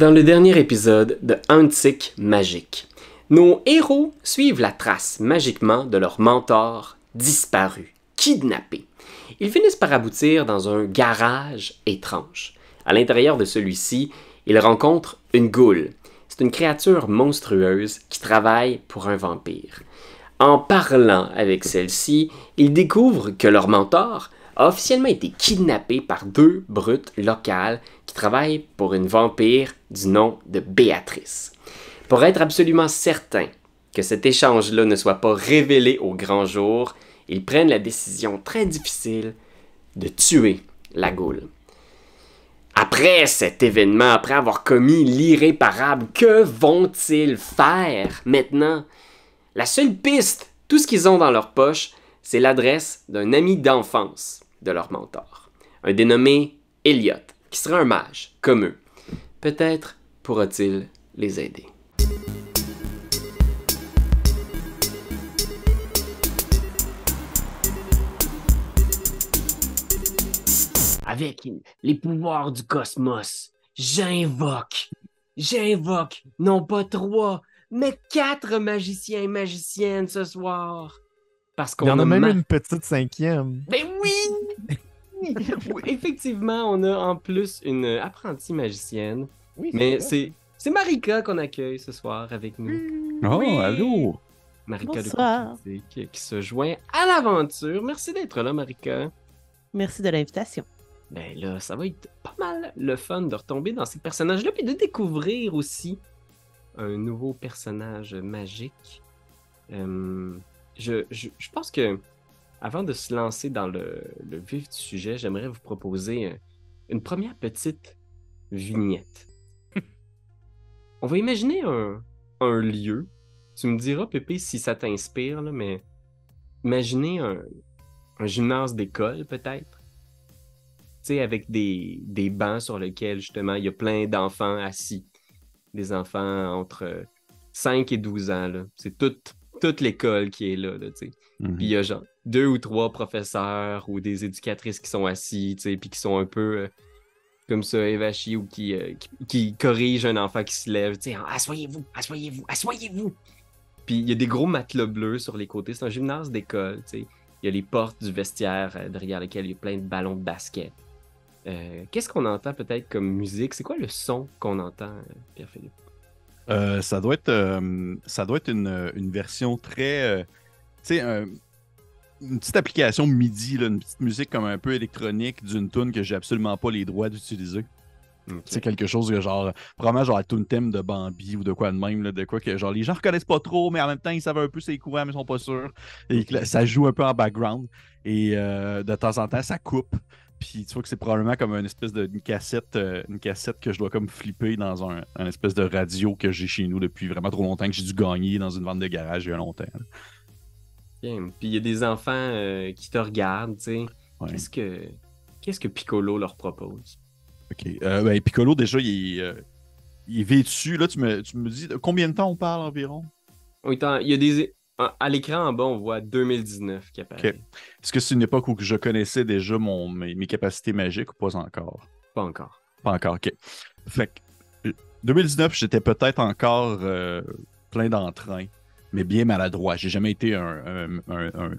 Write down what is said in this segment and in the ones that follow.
Dans le dernier épisode de Antique Magique, nos héros suivent la trace magiquement de leur mentor disparu, kidnappé. Ils finissent par aboutir dans un garage étrange. À l'intérieur de celui-ci, ils rencontrent une goule. C'est une créature monstrueuse qui travaille pour un vampire. En parlant avec celle-ci, ils découvrent que leur mentor a officiellement été kidnappé par deux brutes locales qui travaillent pour une vampire du nom de Béatrice. Pour être absolument certain que cet échange-là ne soit pas révélé au grand jour, ils prennent la décision très difficile de tuer la goule. Après cet événement, après avoir commis l'irréparable, que vont-ils faire maintenant? La seule piste, tout ce qu'ils ont dans leur poche, c'est l'adresse d'un ami d'enfance de leur mentor, un dénommé Elliot, qui sera un mage, comme eux. Peut-être pourra-t-il les aider. Avec les pouvoirs du cosmos, j'invoque, j'invoque, non pas trois, mais quatre magiciens et magiciennes ce soir. Parce qu'on Il y en a même ma- une petite cinquième. Ben oui! Oui, Effectivement, on a en plus une apprentie magicienne. Oui, Mais c'est c'est Marika qu'on accueille ce soir avec nous. Oh, Oui. allô? Marika Bonsoir. de Critique, qui se joint à l'aventure. Merci d'être là, Marika. Merci de l'invitation. Ben là, ça va être pas mal le fun de retomber dans ces personnages-là, puis de découvrir aussi un nouveau personnage magique. Euh, je, je, je pense que avant de se lancer dans le, le vif du sujet, j'aimerais vous proposer une première petite vignette. On va imaginer un, un lieu. Tu me diras, Pépé, si ça t'inspire, mais imaginez un, un gymnase d'école, peut-être. Tu sais, avec des, des bancs sur lesquels, justement, il y a plein d'enfants assis. Des enfants entre 5 et 12 ans, là. C'est toute, toute l'école qui est là, là, tu sais. Mhm. Puis il y a genre deux ou trois professeurs ou des éducatrices qui sont assis, tu sais, puis qui sont un peu euh, comme ça, évachis ou qui, euh, qui, qui corrigent un enfant qui se lève, tu sais, asseyez-vous, asseyez-vous, asseyez-vous. Puis il y a des gros matelas bleus sur les côtés, c'est un gymnase d'école, tu sais. Il y a les portes du vestiaire euh, derrière lesquelles il y a plein de ballons de basket. Qu'est-ce qu'on entend peut-être comme musique? C'est quoi le son qu'on entend, Pierre-Philippe? Ça doit être, ça doit être une, une version très. tu sais, une petite application MIDI, là, une petite musique comme un peu électronique d'une tune que j'ai absolument pas les droits d'utiliser. C'est quelque chose que genre, probablement genre la tune thème de Bambi ou de quoi de même, là, de quoi que genre les gens reconnaissent pas trop, mais en même temps ils savent un peu c'est quoi, mais ils sont pas sûrs. Et que là, ça joue un peu en background. Et euh, de temps en temps, ça coupe. Puis tu vois que c'est probablement comme une espèce de une cassette, euh, une cassette que je dois comme flipper dans un, un espèce de radio que j'ai chez nous depuis vraiment trop longtemps, que j'ai dû gagner dans une vente de garage il y a longtemps. là. Puis il y a des enfants euh, qui te regardent, tu sais. Ouais. Qu'est-ce que qu'est-ce que Piccolo leur propose? Ok. Euh, ben, Piccolo, déjà, il est, euh, il est vêtu. Là, tu me, tu me dis de combien de temps on parle environ? Oui, il y a des. à- l'écran en bas, on voit 2019 qui apparaît. Est-ce que c'est une époque où je connaissais déjà mon, mes, mes capacités magiques ou pas encore? Pas encore. Pas encore, ok. Fait que, euh, 2019, j'étais peut-être encore euh, plein d'entrain, mais bien maladroit. J'ai jamais été un,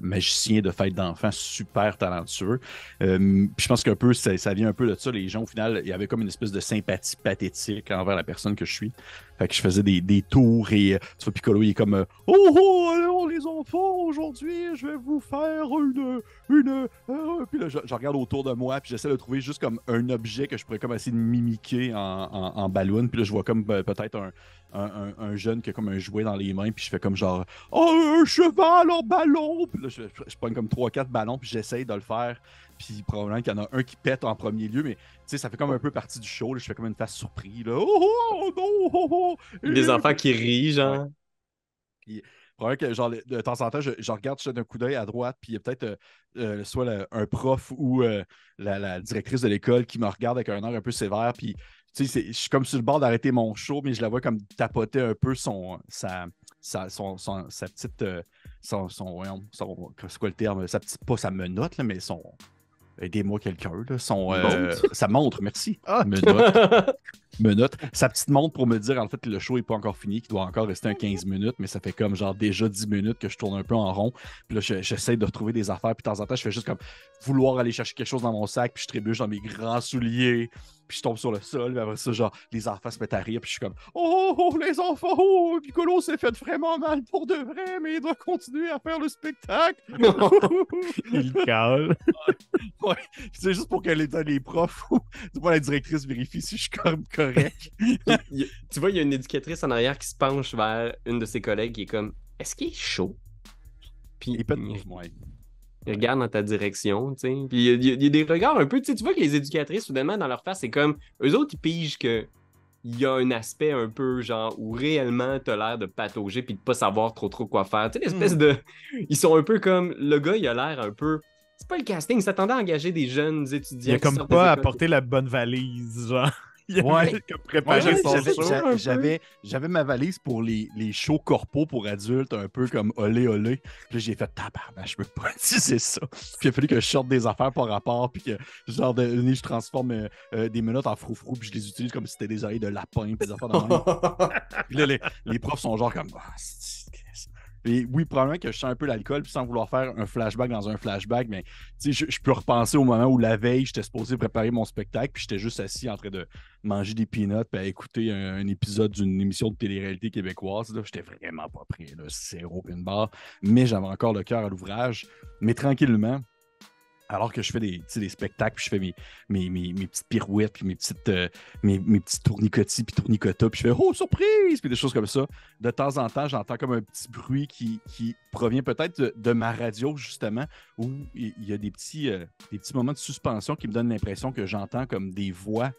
magicien de fête d'enfants super talentueux. Euh, je pense qu'un peu, ça, vient un peu de ça. Les gens, au final, il y avait comme une espèce de sympathie pathétique envers la personne que je suis. Fait que je faisais des, tours et euh, tu vois, Piccolo, il est comme euh, Oh, oh, les enfants, aujourd'hui, je vais vous faire une. une Puis là, je, regarde autour de moi, puis j'essaie de trouver juste comme un objet que je pourrais comme essayer de mimiquer en, en, en ballon. Puis là, je vois comme peut-être un, un, un- un jeune qui a comme un jouet dans les mains, puis je fais comme genre Oh, un cheval en ballon! Puis là, je, je, je prends comme 3-4 ballons, puis j'essaye de le faire. Puis probablement qu'il y en a un qui pète en premier lieu, mais tu sais, ça fait comme un peu partie du show. là. Je fais comme une face surprise. Là. Oh, oh! Oh, oh. Des enfants qui rient, genre. Probablement que genre, de temps en temps, je, je regarde je jette un coup d'œil à droite, puis il y a peut-être euh, euh, soit le- un prof ou euh, la, la directrice de l'école qui me regarde avec un air un peu sévère, puis tu sais, je suis comme sur le bord d'arrêter mon show, mais je la vois comme tapoter un peu son, sa, sa, son, son- sa petite, euh, son, son, c'est quoi le terme, sa petite, pas sa menotte, là, mais son, aidez-moi quelqu'un, là, son, euh, sa montre, merci, Ah. menotte. Sa petite montre pour me dire en fait que le show n'est pas encore fini, qu'il doit encore rester un 15 minutes, mais ça fait comme genre déjà 10 minutes que je tourne un peu en rond. Puis là, je- j'essaie de retrouver des affaires, puis de temps en temps, je fais juste comme vouloir aller chercher quelque chose dans mon sac, puis je trébuche dans mes grands souliers, puis je tombe sur le sol, puis après ça, genre, les enfants se mettent à rire, puis je suis comme Oh, oh, les enfants, oh, Piccolo s'est fait vraiment mal pour de vrai, mais il doit continuer à faire le spectacle. Il cale. Ouais, c'est juste pour que les, les profs ou la directrice vérifie si je suis comme correct. Il tu vois, il y a une éducatrice en arrière qui se penche vers une de ses collègues qui est comme Est-ce qu'il est chaud Puis Et peut il, ouais. Il regarde dans ta direction, tu sais. Puis il y, a, y y des regards un peu, tu sais, tu vois que les éducatrices, soudainement, dans leur face, c'est comme eux autres, ils pigent que. Il y a un aspect un peu genre où réellement t'as l'air de patauger puis de pas savoir trop trop quoi faire. Tu sais, l'espèce de. Ils sont un peu comme. Le gars, il a l'air un peu. C'est pas le casting, il s'attendait à engager des jeunes étudiants. Il a comme pas apporté la bonne valise, genre. Il Ouais. préparé j'avais-. J'avais ma valise pour les, les shows corpos pour adultes, un peu comme olé olé. Puis j'ai fait tabarnak, je peux pas utiliser ça. Puis il a fallu que je sorte des affaires par rapport, puis que genre de, je transforme euh, euh, des menottes en froufrou, puis je les utilise comme si c'était des oreilles de lapin, puis des affaires. Puis là, les, les profs sont genre comme. Ah, Et oui, probablement que je sens un peu l'alcool, puis sans vouloir faire un flashback dans un flashback, mais je, je peux repenser au moment où la veille, j'étais supposé préparer mon spectacle, puis j'étais juste assis en train de manger des peanuts, puis à écouter un, épisode d'une émission de télé-réalité québécoise. J'étais vraiment pas prêt, là, zéro une barre, mais j'avais encore le cœur à l'ouvrage. Mais tranquillement, alors que je fais des, des spectacles, puis je fais mes, mes, mes, mes petites pirouettes, puis mes petites, euh, mes, petits tournicotis, puis tournicotas, puis je fais « Oh, surprise! » puis des choses comme ça. De temps en temps, j'entends comme un petit bruit qui, qui provient peut-être de, ma radio, justement, où il il y a des petits, euh, des petits moments de suspension qui me donnent l'impression que j'entends comme des voix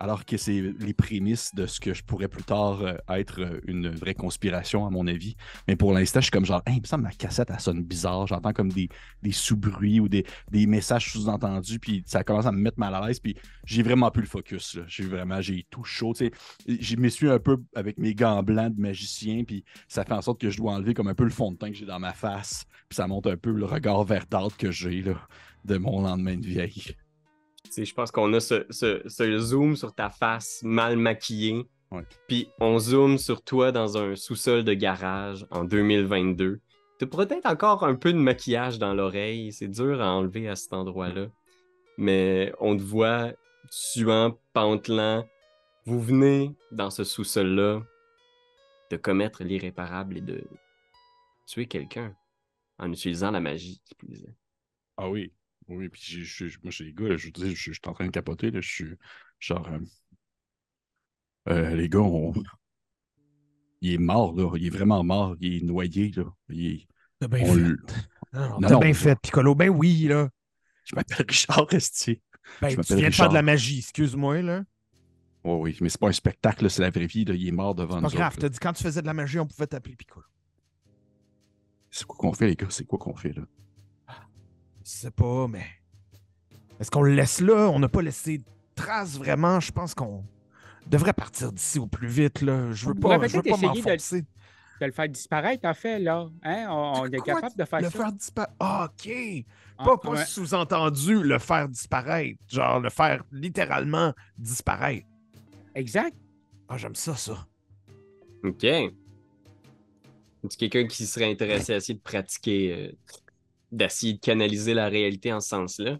alors que c'est les prémices de ce que je pourrais plus tard euh, être euh, une vraie conspiration, à mon avis. Mais pour l'instant, je suis comme genre, hey, il me ma cassette, elle sonne bizarre. J'entends comme des, sous-bruits ou des, messages sous-entendus, puis ça commence à me mettre mal à l'aise, puis j'ai vraiment plus le focus. J'ai vraiment, j'ai tout chaud. tu sais. Je me suis un peu avec mes gants blancs de magicien, puis ça fait en sorte que je dois enlever comme un peu le fond de teint que j'ai dans ma face, puis ça montre un peu le regard verdâtre que j'ai de mon lendemain de vieille. Je pense qu'on a ce, ce- ce zoom sur ta face mal maquillée. Puis on zoome sur toi dans un sous-sol de garage en 2022. Tu as peut-être encore un peu de maquillage dans l'oreille. C'est dur à enlever à cet endroit-là. Mais on te voit suant, pantelant. Vous venez dans ce sous-sol-là de commettre l'irréparable et de tuer quelqu'un en utilisant la magie qui plus est. Ah oui, oui, puis j'ai- j'ai- moi, j'ai les gars, je, je, je, je suis en train de capoter, là, je suis genre. euh, euh, les gars, on- il est mort, là, il est vraiment mort, il est noyé, là. Il est- T'as bien on fait. Non, Non, T'as bien fait, Piccolo. Ben oui, là. Je m'appelle Richard Restier. Ben, Je tu viens de faire de la magie, excuse-moi, là. Oui, oui, mais c'est pas un spectacle, là, c'est la vraie vie, là, il est mort devant C'est nous. pas grave, autres, t'as là. dit quand tu faisais de la magie, on pouvait t'appeler Piccolo. C'est quoi qu'on fait, les gars? C'est quoi qu'on fait, là? Je sais pas, mais. Est-ce qu'on le laisse là? On n'a pas laissé de traces vraiment. Je pense qu'on devrait partir d'ici au plus vite, là. Je veux On pas, je veux peut-être pas essayer de- m'enfoncer. de le faire disparaître, en fait, là. Hein? On, on est Quoi? capable de faire Le ça? faire disparaître. Ah, OK. Ah, Pas, pas ouais. sous-entendu le faire disparaître. Genre le faire littéralement disparaître. Exact. Ah, j'aime ça, ça. Ok. Est-ce quelqu'un qui serait intéressé à essayer de pratiquer, euh, d'essayer de canaliser la réalité en ce sens-là?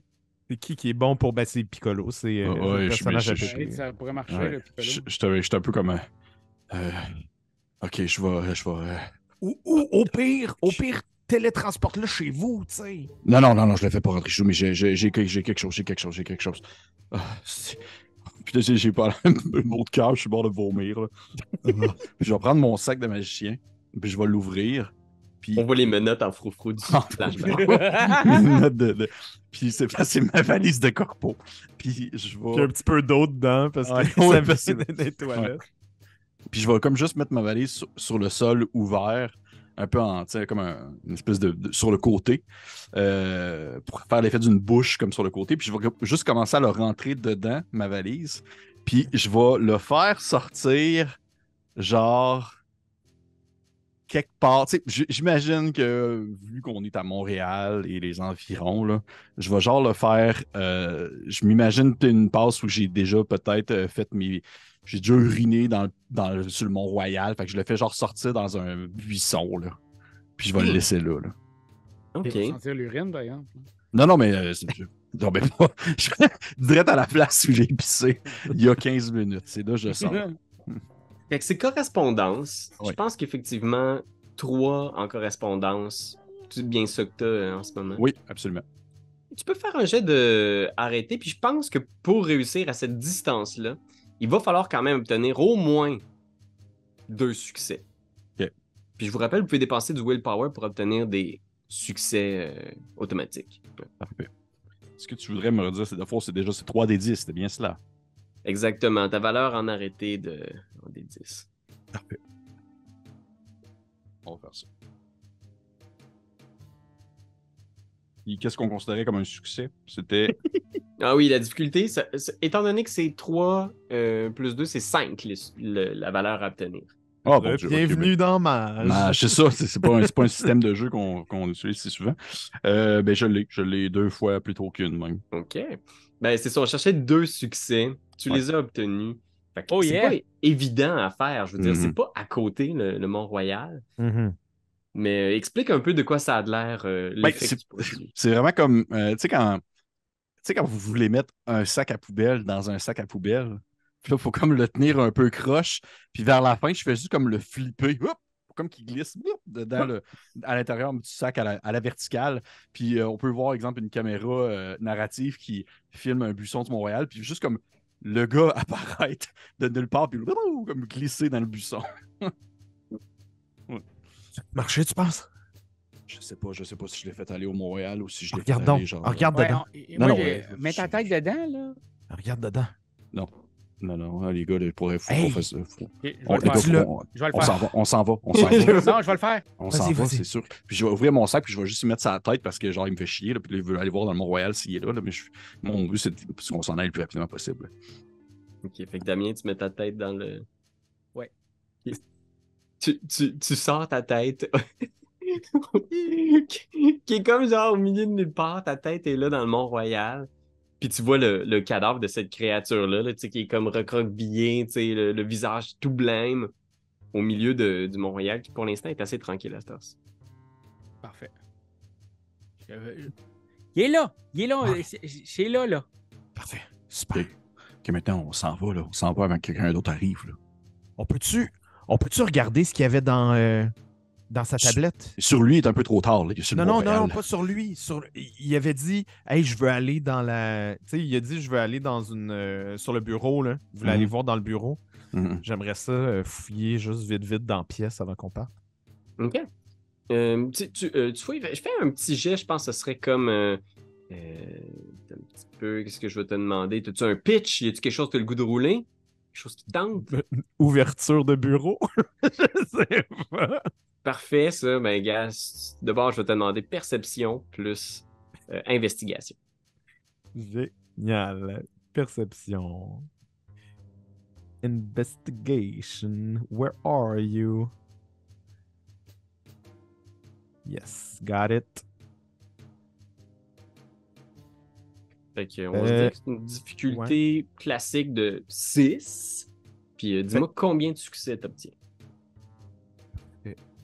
C'est qui qui est bon pour baisser Piccolo? C'est euh, ouais, le personnage je- ça pourrait marcher, Ouais. le Piccolo. Je je te- je suis un peu comme un. euh, ok, je vais. Je vais euh, Ou, ou au pire, au pire, télétransporte-le chez vous, tu sais. Non, non, non, non, je le fais pas rentrer chez nous, mais j'ai j'ai- j'ai- j'ai quelque chose, j'ai quelque chose, j'ai quelque chose. Ah, là, j'ai- pas le mot de cœur, je suis mort de vomir. là. Je vais prendre mon sac de magicien, puis je vais l'ouvrir. Puis On voit les menottes en froufrou du flashback. de, de- Puis c'est ma valise de corpo. Puis je y a un vais. petit peu d'eau dedans parce que Ouais, ça ouais, que- des toilettes. Puis je vais comme juste mettre ma valise sur, sur le sol ouvert, un peu en, tu sais, comme un- une espèce de, de- sur le côté, euh, pour faire l'effet d'une bouche comme sur le côté. Puis je vais juste commencer à le rentrer dedans, ma valise. Puis je vais le faire sortir, genre, quelque part. Tu sais, j- j'imagine que, vu qu'on est à Montréal et les environs, là, je vais genre le faire. euh, je m'imagine une passe où j'ai déjà peut-être euh, fait mes, j'ai déjà uriné dans, dans sur le Mont-Royal. Fait que je le fais genre sortir dans un buisson, là. Puis je vais le Hmm. laisser là, là. OK. Faut sentir l'urine, par exemple. Non, non, mais. euh, non, mais pas. Je direct à la place où j'ai pissé il y a 15 minutes. C'est là que je sors. Fait que c'est correspondance. Je pense qu'effectivement, trois en correspondance, c'est bien ça que t'as euh, en ce moment. Oui, absolument. Tu peux faire un jet de arrêter, puis je pense que pour réussir à cette distance-là, il va falloir quand même obtenir au moins deux succès. Puis je vous rappelle, vous pouvez dépenser du willpower pour obtenir des succès euh, automatiques. Parfait. Ce que tu voudrais me redire, c'est de fois, c'est déjà c'est 3 des 10, c'était bien cela. Exactement. Ta valeur en arrêté de en des 10. Parfait. On va faire ça. Qu'est-ce qu'on considérait comme un succès? C'était. Ah oui, la difficulté, ça- ça- étant donné que c'est 3 euh, plus 2, c'est 5 les- le- la valeur à obtenir. Ah, bon Bienvenue dans Mage. ben, c'est ça, c'est c'est pas, un- c'est pas un système de jeu qu'on qu'on utilise si souvent. Euh, ben, je l'ai. Je l'ai deux fois plutôt qu'une, même. OK. Ben, c'est ça, on cherchait deux succès. Tu Ouais. les as obtenus. Oh c'est yeah! pas évident à faire. Je veux dire, Mhm. c'est pas à côté le, le Mont-Royal. Mhm. Mais euh, explique un peu de quoi ça a de l'air, euh, Ben, c'est vraiment comme. euh, tu sais, quand. Quand vous voulez mettre un sac à poubelle dans un sac à poubelle, puis là, il faut comme le tenir un peu croche, puis vers la fin, je fais juste comme le flipper, hop, comme qu'il glisse le, à l'intérieur du sac à la, à la verticale. Puis euh, on peut voir, exemple, une caméra euh, narrative qui filme un buisson de Montréal, puis juste comme le gars apparaître de nulle part, puis comme glisser dans le buisson. Marché, tu penses? Je sais pas, je sais pas si je l'ai fait aller au Montréal ou si je l'ai fait aller genre. Regarde Ouais, dedans. on- Non, moi, non, j'ai- ouais. mets ta tête dedans, là. Regarde dedans. Non, non, hein, les gars, il pourrait faut Hey! qu'on fasse ça. Faut- Ok, je vais On, le les Je vais le on faire. va, on s'en va, on s'en va. Non, je vais le faire. On s'en va, c'est sûr. Puis je vais ouvrir mon sac, puis je vais juste y mettre sa tête parce que genre il me fait chier, là, puis là, il veut aller voir dans le Mont-Royal s'il est là, là, mais je- mon but c'est qu'on s'en aille le plus rapidement possible. Ok, fait que Damien, tu mets ta tête dans le. Ouais. Tu, tu, tu sors ta tête. qui qui est comme genre au milieu de nulle part. Ta tête est là dans le Mont-Royal. Puis tu vois le, le cadavre de cette créature-là, là, tu sais, qui est comme recroquevillé, tu sais, le, le visage tout blême au milieu de- du Mont-Royal, qui pour l'instant est assez tranquille à cette. Parfait. Je- je- Il est là. Il est là. Ah. C'est- là, là. Parfait. Super. Ok, maintenant on s'en va, là. On s'en va avant que quelqu'un d'autre arrive. Là. On peut-tu on peut-tu regarder ce qu'il y avait dans, euh, dans sa Sur- tablette? Sur lui, il est un peu trop tard, là. Il est sur le Non, non, non, non, pas sur lui. Sur... Il avait dit Hey, je veux aller dans la. Tu sais, il a dit Je veux aller dans une. euh, sur le bureau, là. Il voulait Mhm. aller voir dans le bureau. Mhm. J'aimerais ça euh, fouiller juste vite, vite dans la pièce avant qu'on parte. OK. Euh, tu, tu, euh, tu fouilles, je fais un petit jet, je pense que ce serait comme. euh, euh, un petit peu, qu'est-ce que je vais te demander? As-tu un pitch? Y a-tu quelque chose que tu as le goût de rouler? Quelque chose qui te tente? Ouverture de bureau? je sais pas. Parfait, ça. Ben, gars, c- d'abord, je vais te demander perception plus euh, investigation. Génial. Perception. Investigation. Where are you? Yes, got it. Fait que, on va se Euh, dire que c'est une difficulté classique de 6. Puis euh, dis-moi combien de succès t'obtiens.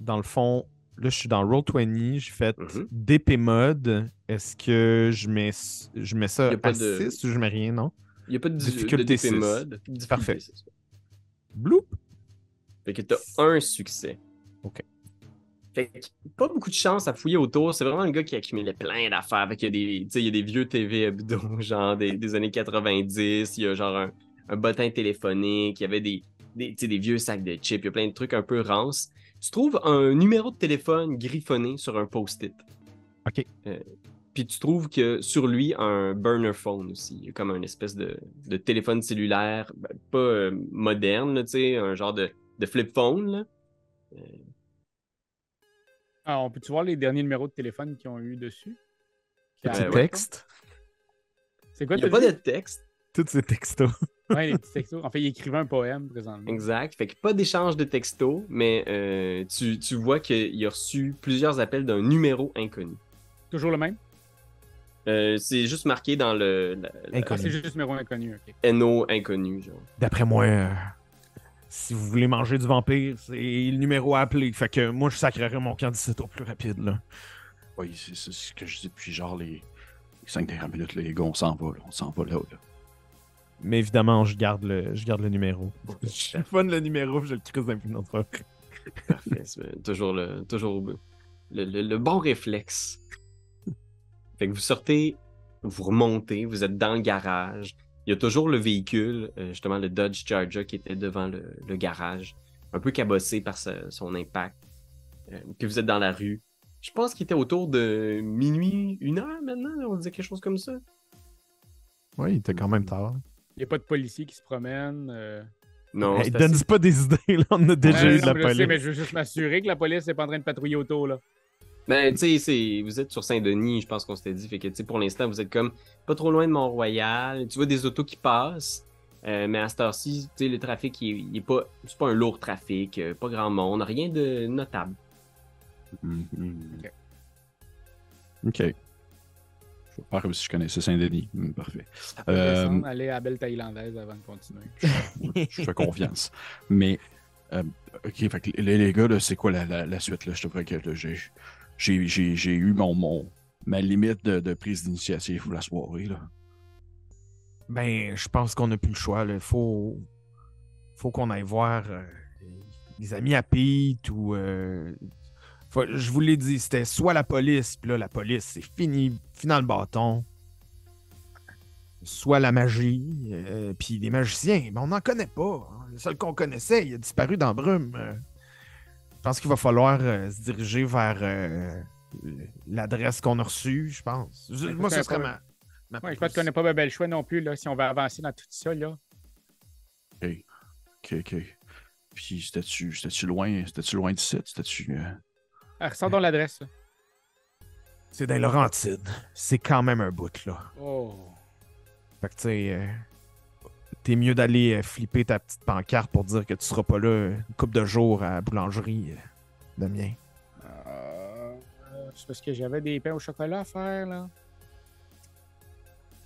Dans le fond, là, je suis dans Roll20. J'ai fait Mhm. DP mode. Est-ce que je mets, je mets ça Y a pas à de- 6 ou je mets rien, non? Il n'y a pas de, di- Difficulté de DP mode. Parfait. Bloop. Fait que t'as un succès. OK. Fait que pas beaucoup de chance à fouiller autour. C'est vraiment un gars qui accumulait plein d'affaires. Fait qu'il y a des, il y a des vieux TV hebdo, genre des, des années 90. Il y a genre un, un bottin téléphonique. Il y avait des, des, des vieux sacs de chips. Il y a plein de trucs un peu rances. Tu trouves un numéro de téléphone griffonné sur un post-it? OK. Euh, puis tu trouves que sur lui, un burner phone aussi. Il y a comme un espèce de, de téléphone cellulaire, ben, pas euh, moderne, là, tu sais, un genre de, de flip phone. Là. Ah, on peut-tu voir les derniers numéros de téléphone qu'ils ont eu dessus? Petit arrivent, texte. C'est quoi Il n'y a t'as pas de texte. Tous ces textos. Ouais, les petits textos. En fait, il écrivait un poème présentement. Exact. Fait que pas d'échange de textos, mais euh, tu, tu vois qu'il a reçu plusieurs appels d'un numéro inconnu. Toujours le même? Euh, c'est juste marqué dans le, la- Ah, Inconnu. c'est juste numéro inconnu, ok. NO inconnu. Genre. D'après moi, euh, si vous voulez manger du vampire, c'est le numéro à appeler. Fait que moi, je sacrerais mon camp d'ici au plus rapide. Là. Oui, c'est ce que je dis depuis genre les, les 5 dernières minutes, là, les gars, on s'en va, là, on s'en va là. là. Mais évidemment, je garde le, je garde le numéro. je téléphone le numéro, je le crise d'un notre Parfait. c'est toujours le, toujours le, le- le bon réflexe. Fait que vous sortez, vous remontez, vous êtes dans le garage. Il y a toujours le véhicule, euh, justement le Dodge Charger qui était devant le, le garage, un peu cabossé par son impact. Euh, puis vous êtes dans la rue. Je pense qu'il était autour de minuit, une heure maintenant, on disait quelque chose comme ça. Oui, il était quand même tard. Il n'y a pas de policiers qui se promènent. euh. Non, Hey, donne assez- pas des idées, là. On a déjà Ouais, eu de la je sais, mais police. je veux juste m'assurer que la police n'est pas en train de patrouiller autour, là. Ben, tu sais, c'est- vous êtes sur Saint-Denis, je pense qu'on s'était dit. Fait que, tu sais, pour l'instant, vous êtes comme pas trop loin de Mont-Royal. Tu vois des autos qui passent. euh, mais à cette heure-ci, tu sais, le trafic, il, il est pas, c'est pas un lourd trafic, euh, pas grand monde, rien de notable. Mhm, mhm. Ok. Ok. Je vais faire comme si je connaissais Saint-Denis. Mhm, parfait. Euh, descendre, aller à la belle thaïlandaise avant de continuer. je fais confiance. Mais, euh, ok, fait que les, les gars, c'est quoi la, la- la suite? Là? Je te que j'ai, eu mon, mon, ma limite de, de prise d'initiative pour la soirée. Là. Ben, je pense qu'on n'a plus le choix. Il faut, faut qu'on aille voir euh, les amis à Pete ou. euh, faut- je vous l'ai dit, c'était soit la police, puis là, la police, c'est fini, final le bâton. Soit la magie, euh, puis les magiciens, ben, on n'en connaît pas. hein. Le seul qu'on connaissait, il a disparu dans brume. Euh, je pense qu'il va falloir euh, se diriger vers euh, l'adresse qu'on a reçue, je pense. Je- moi, c'est ce serait ma. ma Ouais, je pense qu'on n'a pas le choix non plus, là, si on veut avancer dans tout ça, là. Ok, ok, ok. Puis, c'était-tu, c'était-tu loin, c'était-tu loin d'ici? C'était-tu. Ah, ressort dans l'adresse. C'est dans Laurentides. C'est quand même un bout, là. Oh. Fait que, tu sais, euh, t'es mieux d'aller euh, flipper ta petite pancarte pour dire que tu seras pas là une couple de jours à la boulangerie euh, de mien. Euh, c'est parce que j'avais des pains au chocolat à faire, là.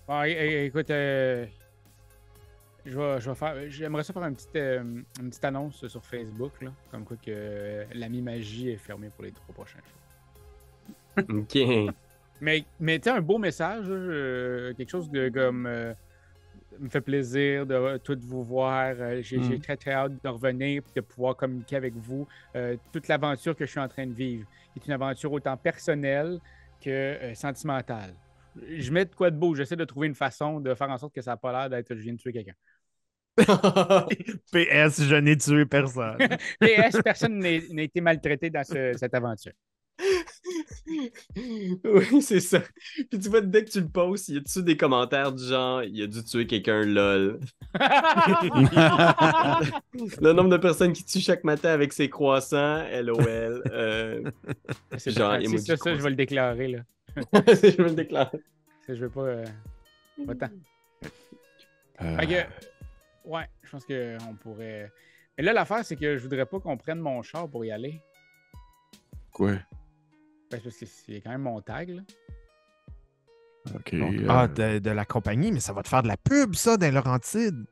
Bon, é- écoute, euh, je vais, je vais faire. J'aimerais ça faire une petite, euh, une petite annonce sur Facebook, là. Comme quoi que euh, l'ami magie est fermé pour les trois prochains jours. Ok. Mais, mais tu sais, un beau message, euh, quelque chose de comme. euh, me fait plaisir de toutes vous voir. J'ai Mm. très, très hâte de revenir et de pouvoir communiquer avec vous. toute l'aventure que je suis en train de vivre est une aventure autant personnelle que sentimentale. Je mets de quoi de beau. J'essaie de trouver une façon de faire en sorte que ça n'a pas l'air d'être je viens de tuer quelqu'un. PS, je n'ai tué personne. PS, personne n'a été maltraité dans ce- cette aventure. oui, c'est ça. Puis tu vois, dès que tu le postes, il y a dessus des commentaires du genre il a dû tuer quelqu'un, lol? Le nombre de personnes qui tuent chaque matin avec ses croissants, LOL. Euh... C'est Genre, c'est emoji ça, ça, je vais le déclarer. Là. je me le déclare. Je veux pas. euh, pas tant. euh, Fait que, ouais, je pense qu'on pourrait. Mais là, l'affaire, c'est que je voudrais pas qu'on prenne mon char pour y aller. Quoi? Ben, parce que c'est quand même mon tag, là. Ok. Donc, euh, Ah, de, de la compagnie, mais ça va te faire de la pub, ça, dans Laurentides.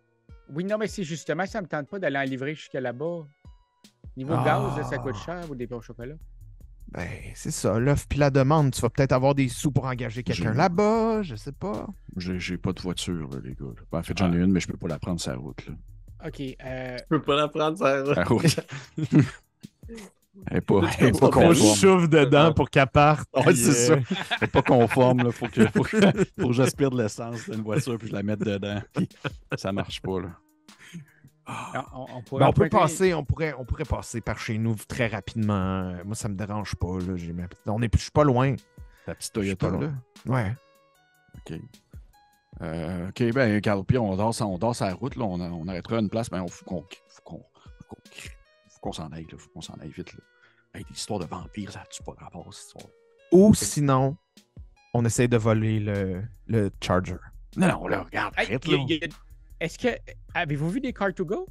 Oui, non, mais c'est justement, ça me tente pas d'aller en livrer jusqu'à là-bas. Niveau Ah. gaz, là, ça coûte cher ou des pains au chocolat. Ben, c'est ça, l'offre puis la demande. Tu vas peut-être avoir des sous pour engager quelqu'un Je- là-bas, je sais pas. J'ai, j'ai pas de voiture, là, les gars. Ben, en fait, j'en ai une, mais je peux pas la prendre sur la route. Là. Ok, euh, Je peux pas la prendre. La route. Elle est pas, elle est je souffle dedans pour qu'elle parte. Ouais, c'est euh, ça. Elle est pas conforme. Là. Faut que, faut que, faut que j'aspire de l'essence d'une voiture puis je la mette dedans. Puis ça marche pas. Là. On, on- on pourrait Ben, on peut passer, on pourrait, on pourrait passer par chez nous très rapidement. Euh, Moi, ça me dérange pas. Là. J'ai ma- On est, je suis pas loin. La petite Toyota. pas là. Ouais. OK. Euh, OK, ben, pire, on dort, on dort sur la route. Là. On, on arrêtera une place, mais il faut qu'on faut qu'on faut qu'on- faut qu'on s'en aille. Là. faut qu'on s'en aille vite. Là. Hey, des histoires de vampires, ça a-tu pas de rapport, cette histoire? Ou sinon, on essaie de voler le, le Charger. Non, non, là, regarde, Hey, arrête, y a- là. y a- Est-ce que. Avez-vous vu des cars to go?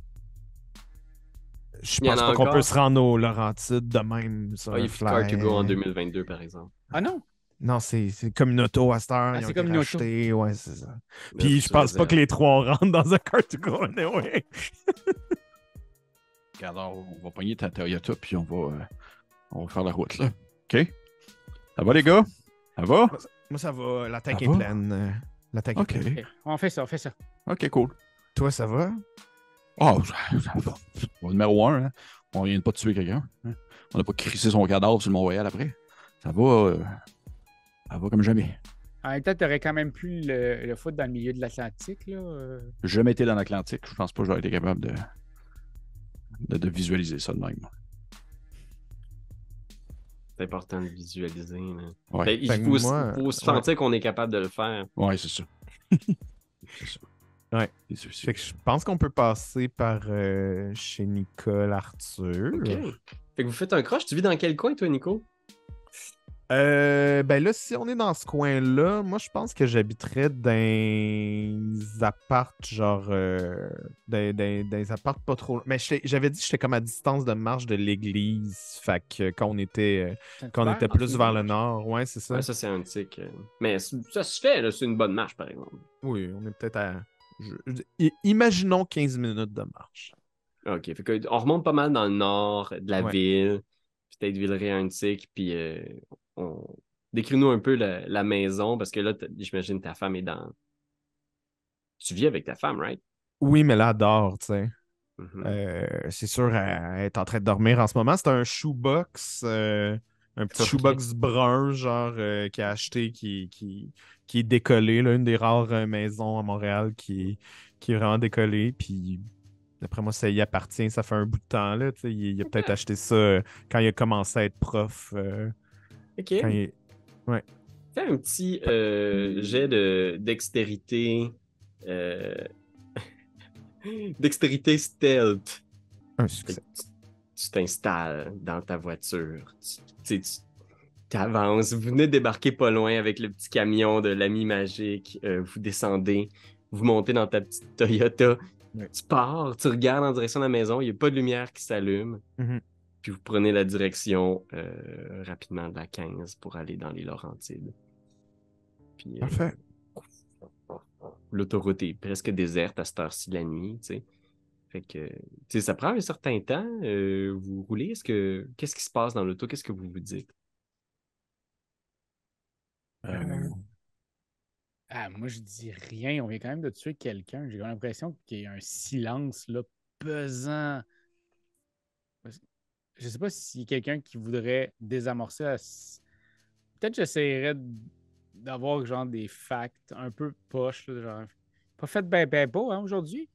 Je pense pas qu'on peut se rendre aux Laurentides de même sur Ah, il y a. Go en 2022, par exemple. Ah non? Non, c'est c'est comme une auto à cette heure. Ah, c'est comme une auto. Ouais, c'est ça. Puis je pense pas que les trois rentrent dans un car to go anyway. Regarde, on va pogner ta Toyota, puis on va, euh, on va faire la route, là. OK? Ça va, les gars? Ça va? Moi, ça va. La tank Ça est va? pleine. Euh, La tank OK. est pleine. Ok, On fait ça, on fait ça. OK, cool. Toi, ça va? Ah, ça, va. Numéro un, hein. on vient de pas tuer quelqu'un. hein. On n'a pas crissé son cadavre sur le Mont-Royal après. Ça va, euh, ça va comme jamais. En même temps, tu aurais quand même pu le, le foutre dans le milieu de l'Atlantique. là. euh. J'ai jamais été dans l'Atlantique. Je pense pas que j'aurais été capable de, de, de visualiser ça de même. C'est important de visualiser. là. Ouais, Ben, il Ben, faut, moi, faut se ouais. sentir qu'on est capable de le faire. ouais c'est ça. c'est ça. Ouais. C'est sûr, c'est Fait que je pense qu'on peut passer par euh, chez Nicole Arthur. OK. Fait que vous faites un croche. Tu vis dans quel coin, toi, Nico? Euh, ben là, si on est dans ce coin-là, moi je pense que j'habiterais dans des apparts, genre euh, dans, dans- dans des apparts pas trop. Mais j'avais dit que j'étais comme à distance de marche de l'église. Fait que quand on était, euh, quand on était plus vers le nord, ouais, c'est ça. Ouais, ça, c'est un tic. euh. Mais ça se fait, là. C'est une bonne marche, par exemple. Oui, on est peut-être à. je- je- i- imaginons 15 minutes de marche. OK. Fait que on remonte pas mal dans le nord de la Ouais. ville. Peut-être Villeray un tic. Puis euh, on... décris-nous un peu la, la maison. Parce que là, j'imagine ta femme est dans. Tu vis avec ta femme, right? Oui, mais là, elle dort, tu sais. Mhm. Euh, c'est sûr, elle est en train de dormir en ce moment. C'est un shoebox, euh, un petit shoebox brun, genre, euh, qui a acheté, qui, qui, qui est décollé, là, une des rares euh, maisons à Montréal qui, qui est vraiment décollée. Puis, d'après moi, ça y appartient. Ça fait un bout de temps, là. tu sais. Il, il a peut-être acheté ça quand il a commencé à être prof. euh, OK. quand il- Fais un petit euh, jet de dextérité. euh, dextérité stealth. Un succès. tu- t'installes dans ta voiture. Tu tu sais, tu avances. Vous venez de débarquer pas loin avec le petit camion de l'ami magique. Euh, vous descendez. Vous montez dans ta petite Toyota. Ouais. Tu pars. Tu regardes en direction de la maison. Il n'y a pas de lumière qui s'allume. Mhm. Puis vous prenez la direction euh, rapidement de la 15 pour aller dans les Laurentides. Puis, euh, Parfait. l'autoroute est presque déserte à cette heure-ci de la nuit, tu sais. Fait que, tu sais, ça prend un certain temps. euh, vous roulez, est-ce que, qu'est-ce qui se passe dans l'auto? Qu'est-ce que vous vous dites? Euh, Ah, moi, je dis rien. On vient quand même de tuer quelqu'un. J'ai l'impression qu'il y a un silence là, pesant. Je sais pas s'il y a quelqu'un qui voudrait désamorcer. la s- Peut-être j'essaierais d'avoir genre des facts un peu poches. là, genre... Pas fait ben ben beau hein, aujourd'hui.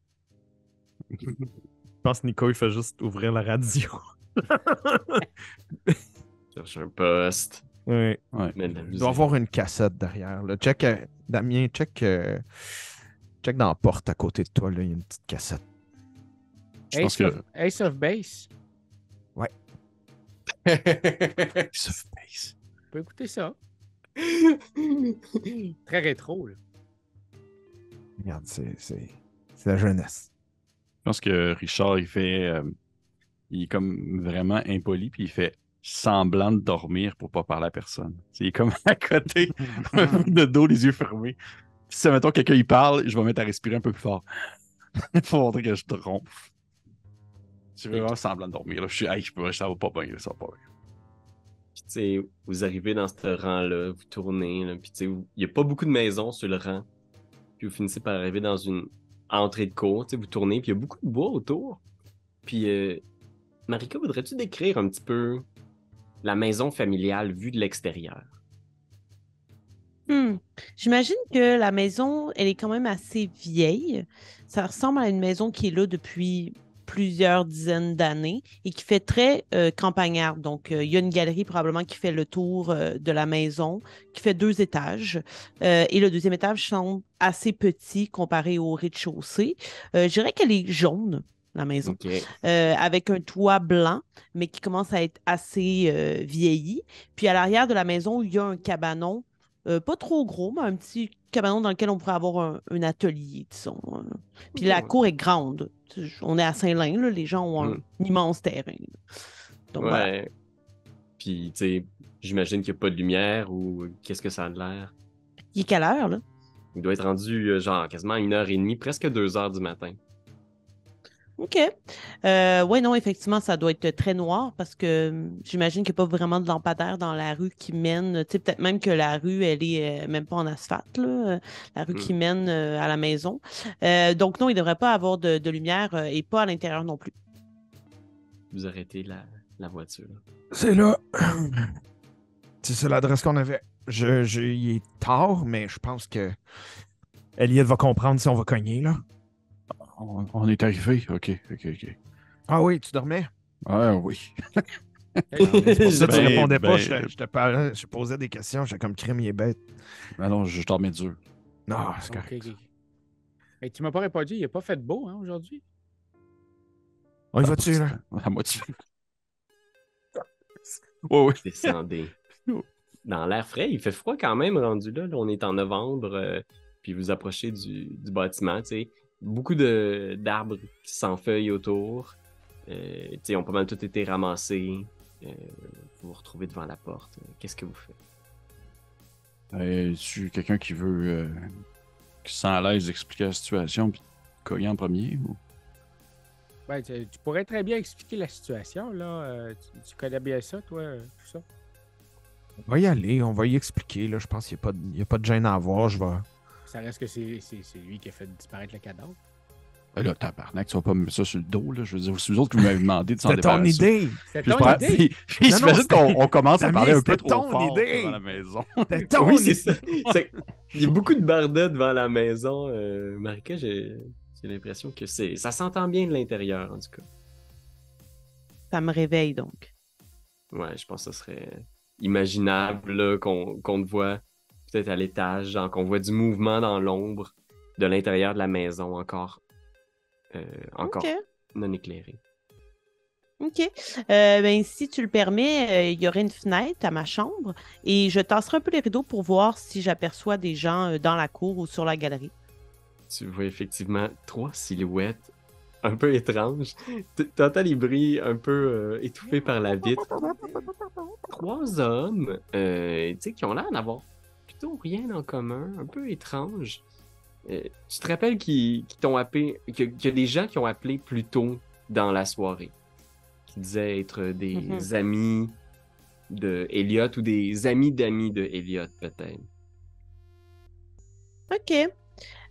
Je pense que Nico, il fait juste ouvrir la radio. Cherche un poste. oui. ouais. Il doit y avoir une cassette derrière. Là. Check, euh, Damien, check, euh, check dans la porte à côté de toi. Là. Il y a une petite cassette. Je pense Ace, que. of, Ace of Base. Space. On peut écouter ça. Très rétro. Là. Regarde, c'est, c'est, c'est la jeunesse. Je pense que Richard, il fait. euh, il est comme vraiment impoli, puis il fait semblant de dormir pour pas parler à personne. Il est comme à côté, de dos, les yeux fermés. Puis si, mettons, quelqu'un il parle, je vais mettre à respirer un peu plus fort. pour montrer que je trompe. Je fais vraiment semblant de dormir. Là. Je suis, hey, je peux, ça va pas bien, ça va pas bien. Puis, tu sais, vous arrivez dans ce rang-là, vous tournez, là, puis, tu sais, vous- il n'y a pas beaucoup de maisons sur le rang. Puis, vous finissez par arriver dans une entrée de cour, tu sais, vous tournez, puis il y a beaucoup de bois autour. Puis, euh, Marika, voudrais-tu décrire un petit peu la maison familiale vue de l'extérieur? Hmm. J'imagine que la maison, elle est quand même assez vieille. Ça ressemble à une maison qui est là depuis plusieurs dizaines d'années et qui fait très euh, campagnarde. Donc, euh, il y a une galerie probablement qui fait le tour euh, de la maison, qui fait deux étages. Et le deuxième étage semble assez petit comparé au rez-de-chaussée. Je dirais qu'elle est jaune, la maison avec un toit blanc, mais qui commence à être assez vieilli. Puis à l'arrière de la maison, il y a un cabanon, euh, pas trop gros, mais un petit cabanon dans lequel on pourrait avoir un, un atelier, disons. hein. Puis la cour est grande. On est à Saint-Lin, là, les gens ont un Mm. immense terrain. voilà. Ouais. Puis, tu sais, j'imagine qu'il n'y a pas de lumière ou qu'est-ce que ça a de l'air? Il est quelle heure, là? Il doit être rendu, euh, genre, quasiment une heure et demie, presque deux heures du matin. OK. Euh, oui, non, effectivement, ça doit être très noir parce que hum, j'imagine qu'il n'y a pas vraiment de lampadaire dans la rue qui mène. Tu sais, peut-être même que la rue, elle est euh, même pas en asphalte, là, euh, la rue Mm. qui mène euh, à la maison. Euh, donc, non, il ne devrait pas avoir de, de lumière euh, et pas à l'intérieur non plus. Vous arrêtez la, la voiture. C'est là. C'est ça l'adresse qu'on avait. Je, je- il est tard, mais je pense que Elliot va comprendre si on va cogner, là. On, on est arrivé? OK, OK, OK. Ah oui, tu dormais? Ah oui. C'est pour ça que tu Ben, répondais pas. ben, Je, je te parlais, je posais des questions. J'étais comme crime, il est bête. Alors, je dormais dur. Non, c'est correct. ok. Mais tu m'as pas répondu, il n'a pas fait beau hein, aujourd'hui? On y va-tu, là? À moitié. Oui, oui. Descendez. Dans l'air frais, il fait froid quand même rendu là. là, on est en novembre, euh, puis vous approchez du, du bâtiment, tu sais. Beaucoup de- d'arbres qui s'enfeuillent autour. Euh, tu sais, ils ont pas mal tout été ramassés. Euh, vous vous retrouvez devant la porte. Euh, Qu'est-ce que vous faites? Euh, tu quelqu'un qui veut. euh, qui se sent à l'aise d'expliquer la situation puis de cogner en premier ou... Ben, tu, tu pourrais très bien expliquer la situation, là. Euh, tu, tu connais bien ça, toi, euh, tout ça? On va y aller, on va y expliquer, là. Je pense qu'il n'y a, a pas de gêne à avoir. Je vais. Ça reste que c'est c'est- c'est lui qui a fait disparaître le cadavre. Ben là, tabarnak, tu vas pas me mettre ça sur le dos, là. Je veux dire, c'est vous autres qui m'avez demandé de s'en C'était ton débarrasser. idée! C'était ton je idée. puis- c'était- qu'on on commence à parler un peu trop ton fort idée. devant la maison. C'était ton oui, c'est idée! ça. Il y a beaucoup de bardas devant la maison. Euh, Marika, j'ai j'ai l'impression que c'est ça s'entend bien de l'intérieur, en tout cas. Ça me réveille donc. Ouais, je pense que ce serait imaginable là, qu'on qu'on te voit peut-être à l'étage, genre qu'on voit du mouvement dans l'ombre de l'intérieur de la maison encore, euh, encore non éclairé. OK. Euh, ben, si tu le permets, euh, il y aurait une fenêtre à ma chambre et je tasserai un peu les rideaux pour voir si j'aperçois des gens dans la cour ou sur la galerie. Tu vois effectivement trois silhouettes un peu étranges. T'entends les bruits un peu étouffés par la vitre. Trois hommes, tu sais, qui ont l'air d'avoir plutôt rien en commun, un peu étranges. Euh, tu te rappelles qu'ils t'ont appelé, que- qu'il y a des gens qui ont appelé plus tôt dans la soirée, qui disaient être des Mhm. amis de Elliot ou des amis d'amis de Elliot, peut-être. OK.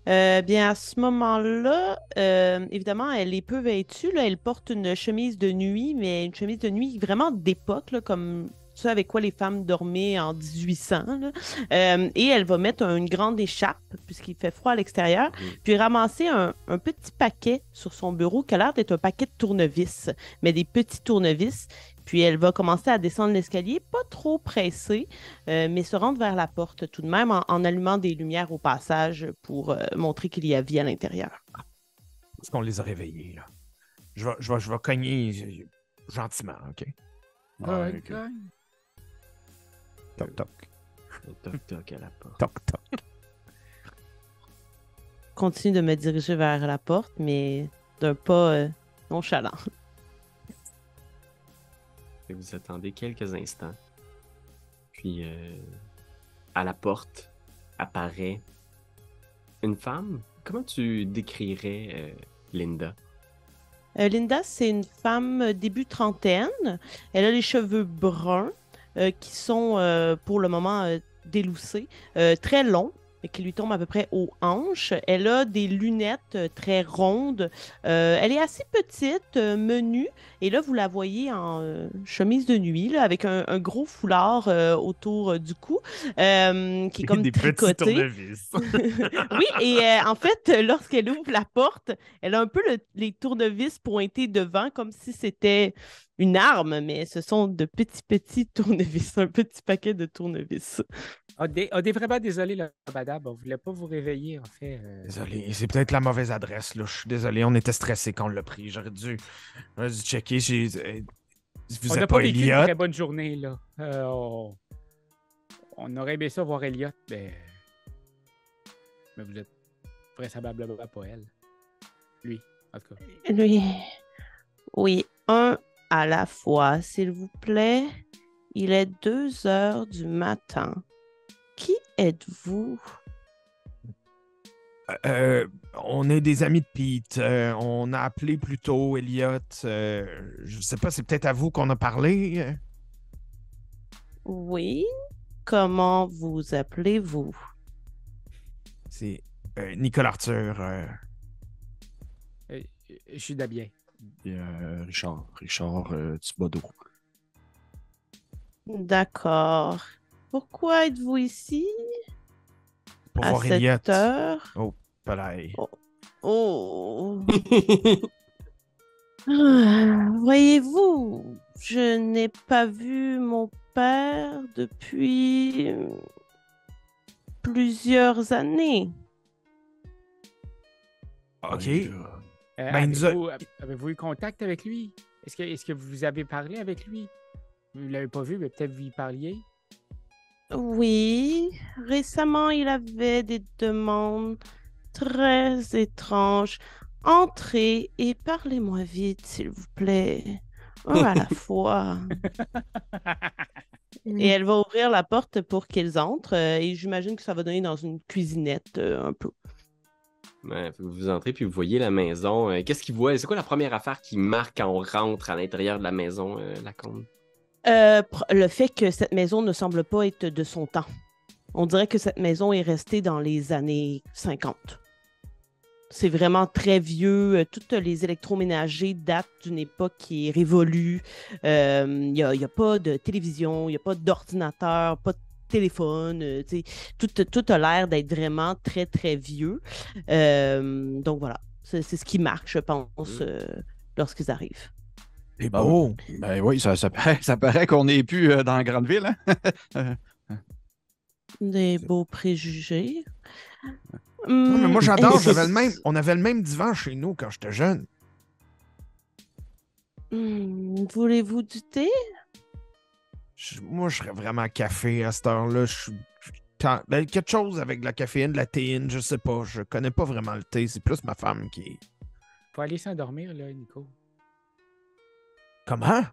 Euh, bien, à ce moment-là, euh, évidemment, elle est peu vêtue. Là. Elle porte une chemise de nuit, mais une chemise de nuit vraiment d'époque, là, comme avec quoi les femmes dormaient en 1800. là. Euh, et elle va mettre une grande écharpe, puisqu'il fait froid à l'extérieur, Mhm. puis ramasser un, un petit paquet sur son bureau qui a l'air d'être un paquet de tournevis, mais des petits tournevis. Puis elle va commencer à descendre l'escalier, pas trop pressée, euh, mais se rendre vers la porte tout de même en, en allumant des lumières au passage pour euh, montrer qu'il y a vie à l'intérieur. Est-ce qu'on les a réveillés, là? Je vais, je vais, je vais cogner gentiment, OK? Ouais, ok. Toc, toc. Toc toc à la porte. Toc, toc. Continue de me diriger vers la porte, mais d'un pas euh, nonchalant. Que Vous attendez quelques instants. Puis, euh, à la porte apparaît une femme. Comment tu décrirais euh, Linda? Euh, Linda, c'est une femme début trentaine. Elle a les cheveux bruns qui sont euh, pour le moment euh, déloussés, euh, très longs et qui lui tombent à peu près aux hanches. Elle a des lunettes euh, très rondes. Euh, elle est assez petite, euh, menue. Et là, vous la voyez en euh, chemise de nuit, là, avec un, un gros foulard euh, autour euh, du cou, euh, qui est comme des petits tricoté. tournevis. oui, et euh, en fait, lorsqu'elle ouvre la porte, elle a un peu le- les tournevis pointés devant, comme si c'était une arme, mais ce sont de petits, petits tournevis, un petit paquet de tournevis. Ah, dé- ah, vraiment désolé, là, madame. On voulait pas vous réveiller, en fait. euh, Désolé, c'est peut-être la mauvaise adresse, là. Je suis désolé, on était stressé quand on l'a pris. J'aurais dû, dû checker. J'ai... euh, Vous on n'a pas, pas vécu une très bonne journée, là. Euh, on... on aurait aimé ça voir Elliot, mais... Mais vous êtes vraisemblablement pas elle. Lui, en tout cas. Lui, oui, un à la fois, s'il vous plaît. Il est 2 heures du matin. Qui êtes-vous? Euh, on est des amis de Pete. Euh, on a appelé plus tôt Elliot. Euh, je sais pas, c'est peut-être à vous qu'on a parlé. Oui. Comment vous appelez-vous? C'est euh, Nicole Arthur. euh, Euh, Je suis Damien. Et, euh, Richard, Richard euh, Thibodeau. D'accord. Pourquoi êtes-vous ici? Pour à voir cette Elliot. heure? Palais. Oh. Ah, Voyez-vous, je n'ai pas vu mon père depuis euh, plusieurs années. OK. Là. Euh, Ben, il nous a- avez-vous, avez-vous eu contact avec lui? Est-ce que, est-ce que vous avez parlé avec lui? Vous ne l'avez pas vu, mais peut-être vous y parliez. Oui, récemment, il avait des demandes très étranges. Entrez et parlez-moi vite, s'il vous plaît. Un à la fois. Et elle va ouvrir la porte pour qu'ils entrent. euh, et j'imagine que ça va donner dans une cuisinette euh, un peu. Vous entrez puis vous voyez la maison. Euh, Qu'est-ce qu'il voit? C'est quoi la première affaire qui marque quand on rentre à l'intérieur de la maison, euh, la? Euh, le fait que cette maison ne semble pas être de son temps. On dirait que cette maison est restée dans les années 50. C'est vraiment très vieux. Euh, Toutes les électroménagers datent d'une époque qui est révolue. Il n'y a, a pas de télévision, il n'y a pas d'ordinateur, pas de téléphone. euh, tout, tout a l'air d'être vraiment très, très vieux. Euh, donc voilà, c'est c'est ce qui marque, je pense, euh, lorsqu'ils arrivent. C'est Ben beau. Ben oui, ça, ça paraît, ça paraît qu'on n'est plus euh, dans la grande ville. Hein? Des beaux préjugés. Non, mais moi, j'adore. J'avais le même, on avait le même divan chez nous quand j'étais jeune. Hmm, Voulez-vous du thé? Je- moi, je serais vraiment café à cette heure-là. Je suis- je ben, quelque chose avec de la caféine, de la théine, je sais pas. Je connais pas vraiment le thé. C'est plus ma femme qui. faut aller s'endormir, là, Nico. Comment?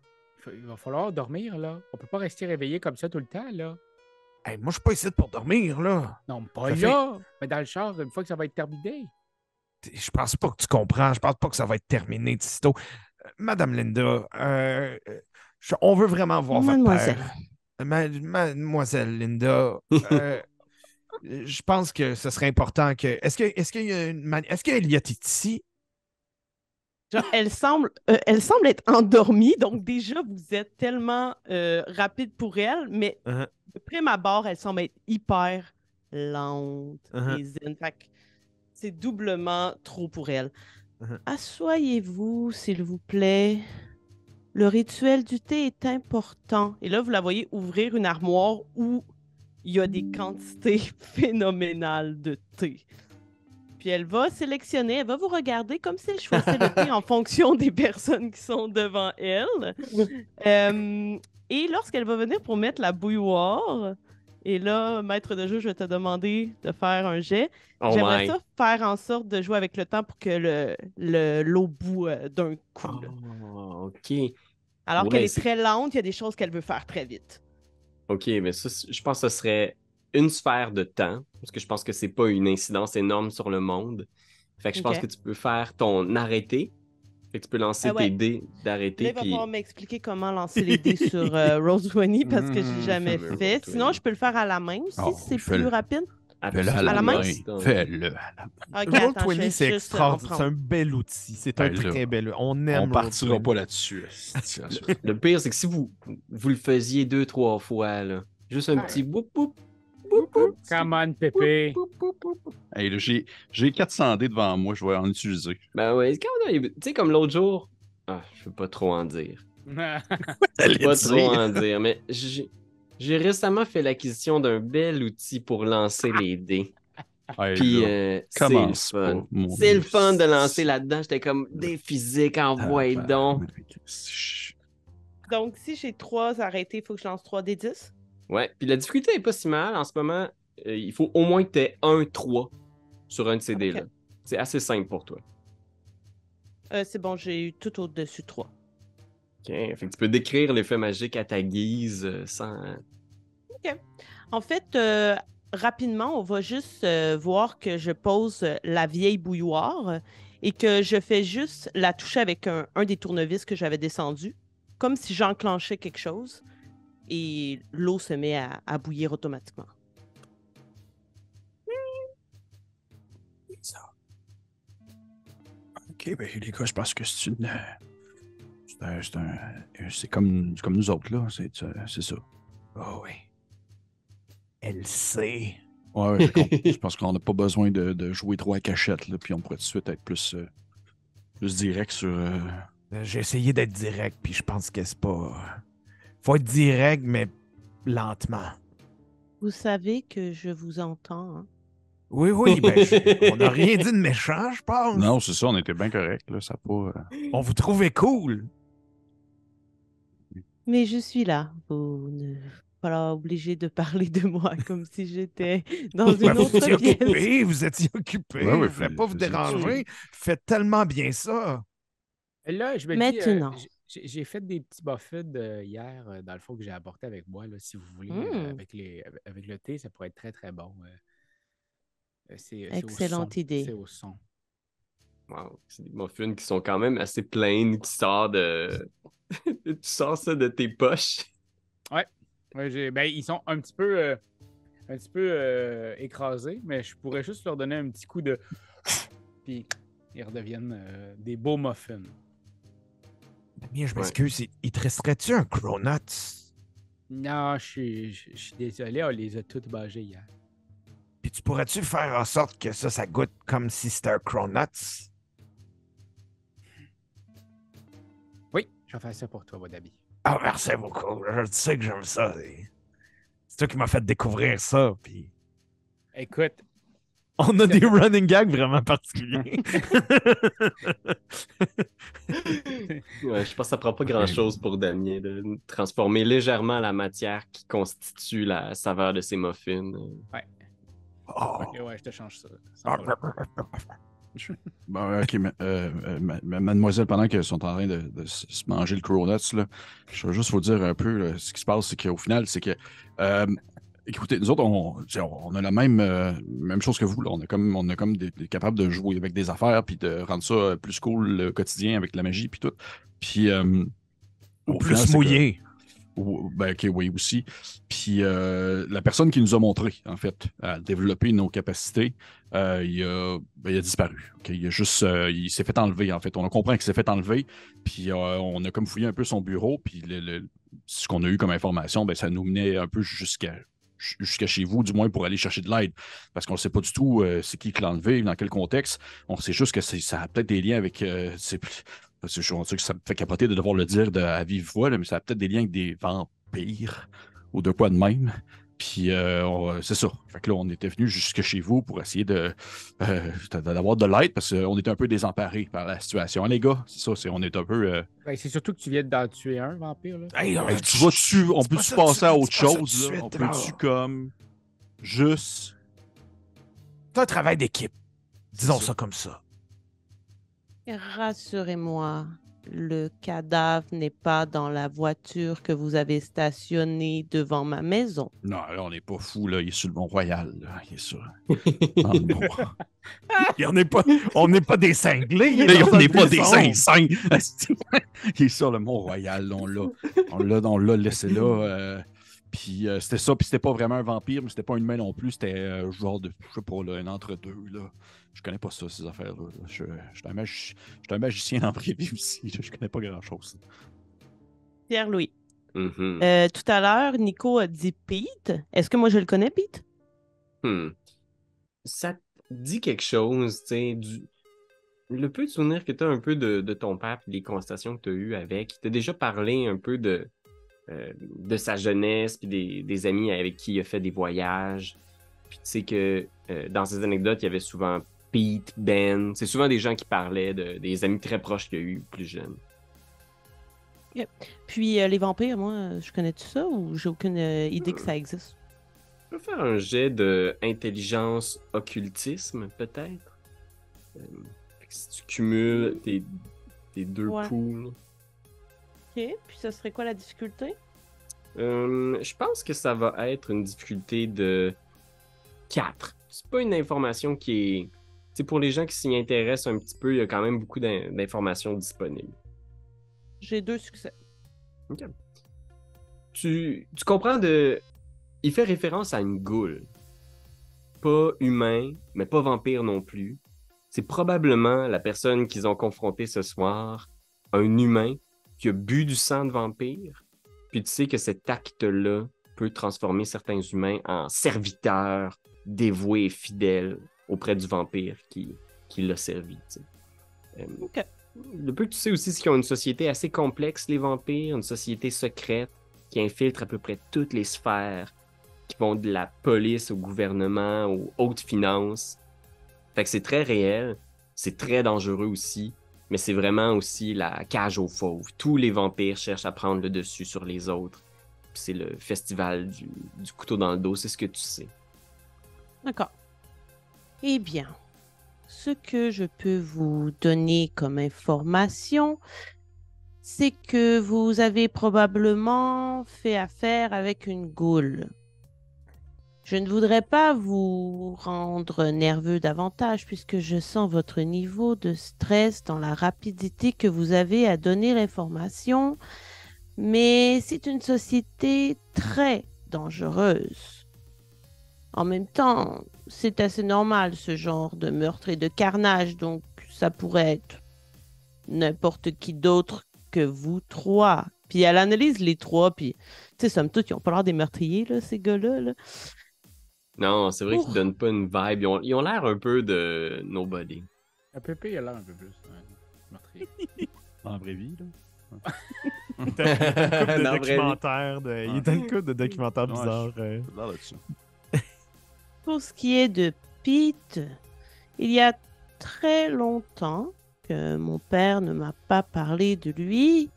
Il, va falloir dormir, là. On peut pas rester réveillé comme ça tout le temps, là. Hey, moi, je suis pas ici pour dormir, là. Non, pas Ça fait- là, mais dans le char, une fois que ça va être terminé. Je pense pas que tu comprends. Je pense pas que ça va être terminé tôt. Euh, Madame Linda, euh, euh, je- on veut vraiment voir Mademoiselle. votre père. Ma- Mademoiselle Linda, euh, je pense que ce serait important que. Est-ce que est-ce qu'il y a une mani- Est-ce qu'Eliott est ici? Genre, elle semble, euh, elle semble être endormie, donc déjà, vous êtes tellement euh, rapide pour elle, mais Uh-huh. de prime abord, elle semble être hyper lente Uh-huh. et zen. C'est doublement trop pour elle. Uh-huh. Assoyez-vous, s'il vous plaît. Le rituel du thé est important. Et là, vous la voyez ouvrir une armoire où il y a des quantités phénoménales de thé. Puis elle va sélectionner, elle va vous regarder comme si elle choisissait le thé en fonction des personnes qui sont devant elle. Euh, et lorsqu'elle va venir pour mettre la bouilloire, et là, maître de jeu, je vais te demander de faire un jet. Oh J'aimerais ça faire en sorte de jouer avec le temps pour que le le- l'eau bout euh, d'un coup. Oh, ok. Alors ouais, qu'elle est c'est- très lente, il y a des choses qu'elle veut faire très vite. Ok, mais ça, je pense que ce serait une sphère de temps, parce que je pense que c'est pas une incidence énorme sur le monde. Fait que je pense que tu peux faire ton arrêté. Fait que tu peux lancer Ah ouais. tes dés d'arrêté. il va Puis... falloir m'expliquer comment lancer les dés sur euh, Rose 20 parce que j'ai Mmh, jamais fait. Sinon, 20. je peux le faire à la main aussi Oh, si c'est fais-le. plus rapide. Fais-le à la, main? main? Fais-le à la main. Ok, attends, je Roll20, vais c'est extraordinaire. C'est un bel outil. C'est un Ben très bel outil. On On aime partira Roll20. pas là-dessus. Le pire, c'est que si vous, vous le faisiez deux, trois fois, là, juste un Ouais. petit boop, boop, boop, boop, Come on, Pépé. Hey, là, j'ai, j'ai 400 dés devant moi, je vais en utiliser. Ben même- tu sais, comme l'autre jour. Ah, je peux pas trop en dire. Allez Pas dire? trop en dire, mais j'ai récemment fait l'acquisition d'un bel outil pour lancer les dés. Hey, Puis euh, c'est le fun. C'est le fun de lancer là-dedans. J'étais comme des physiques, envoie Ah, ben, donc. Donc, si j'ai trois arrêtés, il faut que je lance 3 des 10. Ouais, puis la difficulté est pas si mal en ce moment. euh, il faut au moins que tu aies un 3 sur un de ces dés-là. C'est assez simple pour toi. Euh, c'est bon, j'ai eu tout au-dessus de 3. Ok, fait que tu peux décrire l'effet magique à ta guise euh, sans. En fait, euh, rapidement, on va juste euh, voir que je pose la vieille bouilloire et que je fais juste la toucher avec un, un des tournevis que j'avais descendu, comme si j'enclenchais quelque chose. Et l'eau se met à, à bouillir automatiquement. Ça. Ok, ben les gars, je pense que c'est une. C'est un. C'est comme, comme nous autres, là. C'est c'est ça. Oh oui. Elle sait. Ouais, compris. je pense qu'on n'a pas besoin de, de jouer trop à cachette, là, puis on pourrait tout de suite être plus, euh, plus direct sur. euh, Euh, J'ai essayé d'être direct, puis je pense que c'est pas. Faut être direct, mais lentement. Vous savez que je vous entends. hein? Oui, oui, ben, je- on n'a rien dit de méchant, je pense. Non, c'est ça, on était bien correct, là. Ça pas. euh, On vous trouvait cool. Mais je suis là. Vous ne pas obligé de parler de moi comme si j'étais dans une vous étiez autre pièce. occupé, vous étiez occupé. Ouais, ouais, voulais fais- pas vous déranger. Faites tellement bien ça. Là, je me dis, euh, Maintenant. j'ai- fait des petits buffets de hier, euh, dans le fond, que j'ai apporté avec moi, là, si vous voulez. Mm. euh, avec, les, avec- le thé, ça pourrait être très, très bon. euh. Excellente son, idée. C'est au son. Wow, c'est des muffins qui sont quand même assez pleines, qui sortent de. tu sors ça de tes poches. Ouais, j'ai- ben, ils sont un petit peu, euh, un petit peu euh, écrasés, mais je pourrais juste leur donner un petit coup de. Puis ils redeviennent euh, des beaux muffins. Damien, je m'excuse. il- Il te resterait-tu un Cronuts? Non, je suis, je, je suis désolé, on les a toutes bâgés hier. Puis tu pourrais-tu faire en sorte que ça, ça goûte comme si c'était un Cronuts? Vais faire ça pour toi, Wadabi. Ah, merci beaucoup. Je sais que j'aime ça. C'est toi qui m'as fait découvrir ça. Puis Écoute, on a des running gags vraiment particuliers. Ouais, je pense que ça prend pas grand chose pour Damien de transformer légèrement la matière qui constitue la saveur de ses muffins. Oh. ok, ouais, je te change ça. Bon, ok, mais, euh, euh, ma- ma- mademoiselle, pendant qu'elles sont en train de, de se manger le Cronuts, là, je vais juste vous dire un peu là, ce qui se passe, c'est qu'au final, c'est que. euh, écoutez, nous autres, on, a la même, euh, même chose que vous. Là. On est comme, on est comme des, des- capable de jouer avec des affaires puis de rendre ça plus cool le quotidien avec la magie puis tout. Puis. au Plus mouillé. Ben, ok, oui, aussi. Puis euh, la personne qui nous a montré, en fait, à développer nos capacités, euh, il, a, ben, il a disparu. Il a juste, euh, il s'est fait enlever, en fait. On a compris qu'il s'est fait enlever. Puis on a comme fouillé un peu son bureau. Puis le- ce qu'on a eu comme information, ben, ça nous menait un peu jusqu'à jusqu'à chez vous, du moins pour aller chercher de l'aide. Parce qu'on ne sait pas du tout c'est qui qui l'a enlevé, dans quel contexte. On sait juste que ça a peut-être des liens avec. Parce que je on sait que ça me fait capoter de devoir le dire de, à vive voix, là, mais ça a peut-être des liens avec des vampires ou de quoi de même. Puis euh, on- c'est ça. Fait que là, on était venu jusque chez vous pour essayer de euh, de- d'avoir de l'aide parce qu'on était un peu désemparés par la situation. Hein, les gars, c'est ça, c'est, on est un peu. euh, Ben, c'est surtout que tu viens d'en tuer un vampire. Là. Hey, Hey, tu on peut-tu passer à autre chose? là? suite, on peut-tu comme juste. C'est un travail d'équipe. Disons ça. ça comme ça. Rassurez-moi, le cadavre n'est pas dans la voiture que vous avez stationnée devant ma maison. Non, là, on n'est pas fou, là. Il est sur le Mont-Royal, là. Il est sur. dans le Mont- Et on n'est pas, on n'est pas des cinglés. il est Là, on n'est pas des saints Il est sur le Mont-Royal, on l'a. On l'a, on l'a laissé là. euh, puis euh, c'était ça, puis c'était pas vraiment un vampire, mais c'était pas une main non plus. C'était euh, genre de, je sais pas, là, un entre-deux, là. Je connais pas ça, ces affaires-là. là. Je, je suis un, magi- je suis un magicien en privé aussi. là. Je connais pas grand-chose. Pierre-Louis, Mhm. euh, tout à l'heure, Nico a dit Pete. Est-ce que moi je le connais, Pete? Hmm. Ça te dit quelque chose, tu sais, du... le peu de souvenirs que tu as un peu de, de ton père et les conversations que tu as eues avec. Il t'a déjà parlé un peu de, euh, de sa jeunesse puis des, des amis avec qui il a fait des voyages. Puis tu sais que euh, dans ces anecdotes, il y avait souvent Pete, Ben. C'est souvent des gens qui parlaient de, des amis très proches qu'il a eu plus jeunes. Puis euh, les vampires, moi, je connais tout ça ou j'ai aucune idée que ça existe? Tu peux faire un jet de intelligence occultisme, peut-être? Si tu cumules tes, tes deux Ouais. poules. Puis ce serait quoi la difficulté? Euh, je pense que ça va être une difficulté de 4. C'est pas une information qui est. C'est pour les gens qui s'y intéressent un petit peu, il y a quand même beaucoup d'in- d'informations disponibles. J'ai deux succès. Tu, tu comprends de. Il fait référence à une goule. Pas humain, mais pas vampire non plus. C'est probablement la personne qu'ils ont confrontée ce soir, un humain qui a bu du sang de vampire. Puis tu sais que cet acte-là peut transformer certains humains en serviteurs dévoués et fidèles auprès du vampire qui, qui l'a servi. sais. Euh, le peu que tu sais aussi, c'est qu'ils ont une société assez complexe, les vampires, une société secrète qui infiltre à peu près toutes les sphères, qui vont de la police au gouvernement, aux hautes finances. Fait que c'est très réel, c'est très dangereux aussi, mais c'est vraiment aussi la cage aux fauves. Tous les vampires cherchent à prendre le dessus sur les autres. C'est le festival du, du couteau dans le dos, c'est ce que tu sais. D'accord. Eh bien, ce que je peux vous donner comme information, c'est que vous avez probablement fait affaire avec une goule. Je ne voudrais pas vous rendre nerveux davantage puisque je sens votre niveau de stress dans la rapidité que vous avez à donner l'information, mais c'est une société très dangereuse. En même temps, c'est assez normal ce genre de meurtre et de carnage, donc ça pourrait être n'importe qui d'autre que vous trois. Puis elle analyse les trois, puis tu sais, somme toute, ils ont pas l'air des meurtriers, là, ces gars-là. là. Non, c'est vrai qu'ils donnent pas une vibe. Ils ont ils ont l'air un peu de nobody. Un peu il a l'air un peu plus. ouais, meurtrier. Dans la vraie vie, là. Il était une couple de. Il une Ouais, bizarres. euh. Pour ce qui est de Pete, il y a très longtemps que mon père ne m'a pas parlé de lui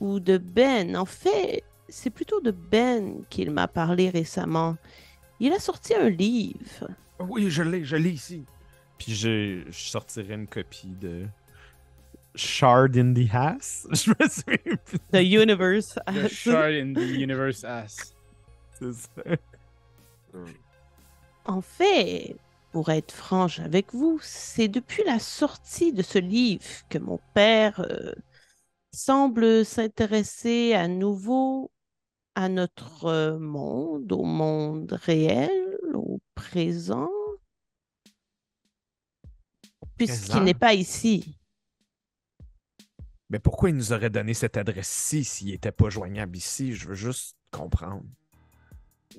ou de Ben. En fait, c'est plutôt de Ben qu'il m'a parlé récemment. Il a sorti un livre. Oui, je l'ai, je l'ai ici. Puis je, je sortirai une copie de Shard in the Ass. Je me souviens plus. The Universe. The Shard in the Universe Ass. C'est ça. En fait, pour être franche avec vous, c'est depuis la sortie de ce livre que mon père euh, semble s'intéresser à nouveau à notre monde, au monde réel, au présent, puisqu'il n'est pas ici. Mais pourquoi il nous aurait donné cette adresse-ci s'il n'était pas joignable ici? Je veux juste comprendre.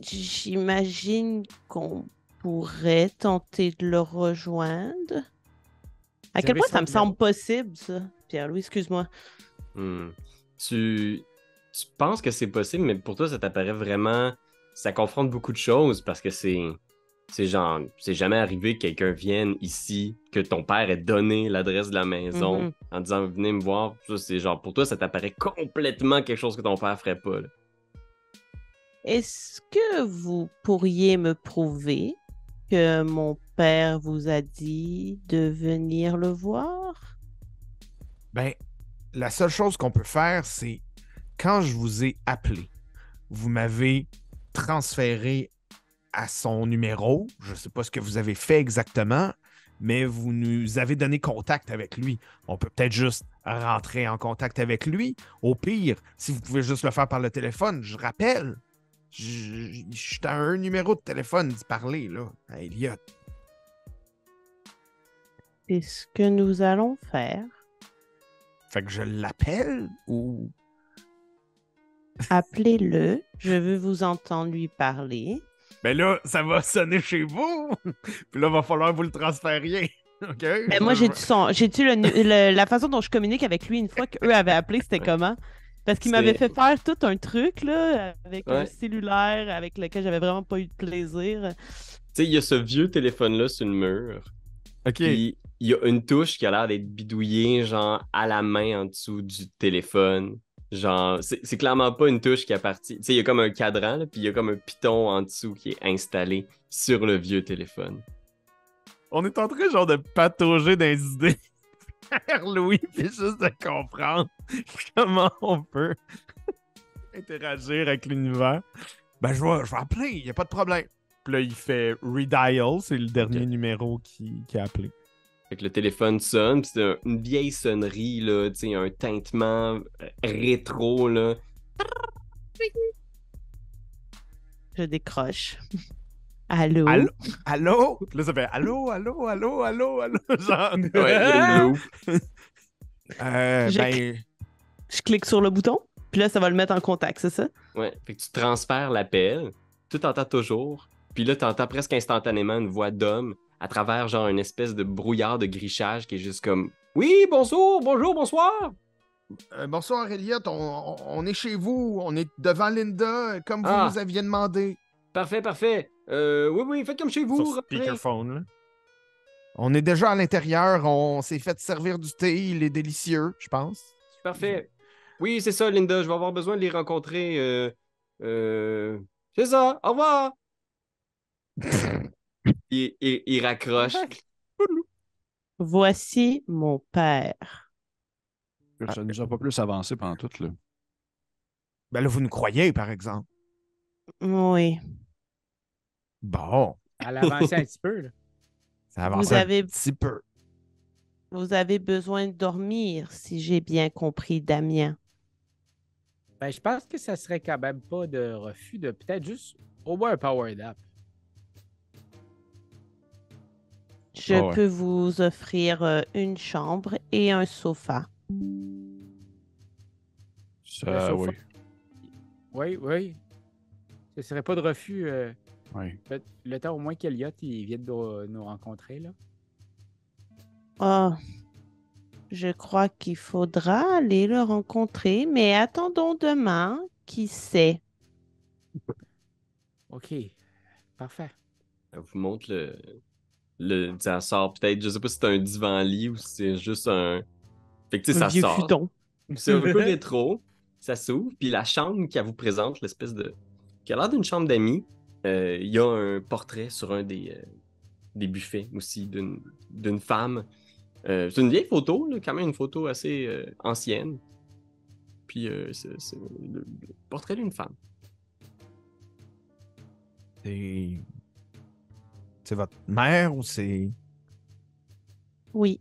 J'imagine qu'on pourrait tenter de le rejoindre. À quel point ça me semble possible, ça? Pierre-Louis, excuse-moi. Hmm. Tu, tu penses que c'est possible, mais pour toi, ça t'apparaît vraiment. Ça confronte beaucoup de choses parce que c'est. C'est genre. C'est jamais arrivé que quelqu'un vienne ici, que ton père ait donné l'adresse de la maison Mhm. en disant venez me voir. Ça, c'est genre. Pour toi, ça t'apparaît complètement quelque chose que ton père ferait pas. Est-ce que vous pourriez me prouver que mon père vous a dit de venir le voir? Ben, la seule chose qu'on peut faire, c'est quand je vous ai appelé, vous m'avez transféré à son numéro. Je ne sais pas ce que vous avez fait exactement, mais vous nous avez donné contact avec lui. On peut peut-être juste rentrer en contact avec lui. Au pire, si vous pouvez juste le faire par le téléphone, je rappelle. Je suis à un numéro de téléphone d'y parler, là, à Elliot. C'est ce que nous allons faire? Fait que je l'appelle ou. Appelez-le. Je veux vous entendre lui parler. Ben là, ça va sonner chez vous. Puis là, va falloir vous le transfériez. OK? Ben, moi, j'ai-tu son... j'ai-tu le nu- le- la façon dont je communique avec lui une fois qu'eux avaient appelé, c'était comment? Parce qu'il m'avait fait faire tout un truc, là, avec un cellulaire avec lequel j'avais vraiment pas eu de plaisir. Tu sais, il y a ce vieux téléphone-là sur le mur. OK. Puis il y a une touche qui a l'air d'être bidouillée, genre à la main en dessous du téléphone. Genre, c'est clairement pas une touche qui appartient. Tu sais, il y a comme un cadran, là, puis il y a comme un piton en dessous qui est installé sur le vieux téléphone. On est en train, genre, de patauger dans les idées. Père Louis puis juste de comprendre comment on peut interagir avec l'univers. Ben, je vais, je vais appeler, il n'y a pas de problème. Puis là, il fait redial, c'est le dernier numéro qui, qui a appelé. Fait que le téléphone sonne, pis c'est un- une vieille sonnerie, là, tu sais, un tintement euh, rétro, là. Je décroche. Allô? Allô? Allô? Là, ça fait allô, allô, allô, allô, allô. Genre, Ouais, euh, Je- ben, Je clique sur le bouton, puis là, ça va le mettre en contact, c'est ça? Ouais, fait que tu transfères l'appel, tu t'entends toujours, puis là, t'entends presque instantanément une voix d'homme à travers, genre, une espèce de brouillard de grichage qui est juste comme Oui, bonjour, bonjour, bonsoir! euh, bonsoir, Elliot. On, on- on est chez vous. On est devant Linda, comme vous Ah. nous aviez demandé. Parfait, parfait. Euh, oui, oui, faites comme chez vous. Speakerphone, là. On est déjà à l'intérieur. On s'est fait servir du thé. Il est délicieux, je pense. Parfait. Oui, c'est ça, Linda, je vais avoir besoin de les rencontrer. Euh, euh, c'est ça, au revoir! il, il- il raccroche. Voici mon père. Ça nous a pas plus avancé pendant tout, là. Ben là, vous nous croyez, par exemple. Oui. Bon, Elle avançait un petit peu. Là. ça avance Vous un avez, petit peu. vous avez besoin de dormir, si j'ai bien compris, Damien. Ben, je pense que ça serait quand même pas de refus de peut-être juste au moins un power nap. Je Ah ouais. peux vous offrir euh, une chambre et un sofa. Ça, sofa. oui. Oui, oui. Ce serait pas de refus. euh, oui. le, le temps au moins qu'Eliott il vienne de nous rencontrer. Là. Oh, je crois qu'il faudra aller le rencontrer, mais attendons demain, qui sait? OK. Parfait. Elle vous montre le. Le ça sort peut-être, je sais pas si c'est un divan-lit ou si c'est juste un. Fait que tu sais, ça vieux sort. futon. C'est un peu rétro. Ça s'ouvre. Puis la chambre qu'elle vous présente, l'espèce de. qui a l'air d'une chambre d'amis, euh, il y a un portrait sur un des, euh, des buffets aussi d'une d'une femme. Euh, c'est une vieille photo, là, quand même une photo assez euh, ancienne. Puis euh, c'est c'est le, le portrait d'une femme. C'est. C'est votre mère ou c'est. Oui.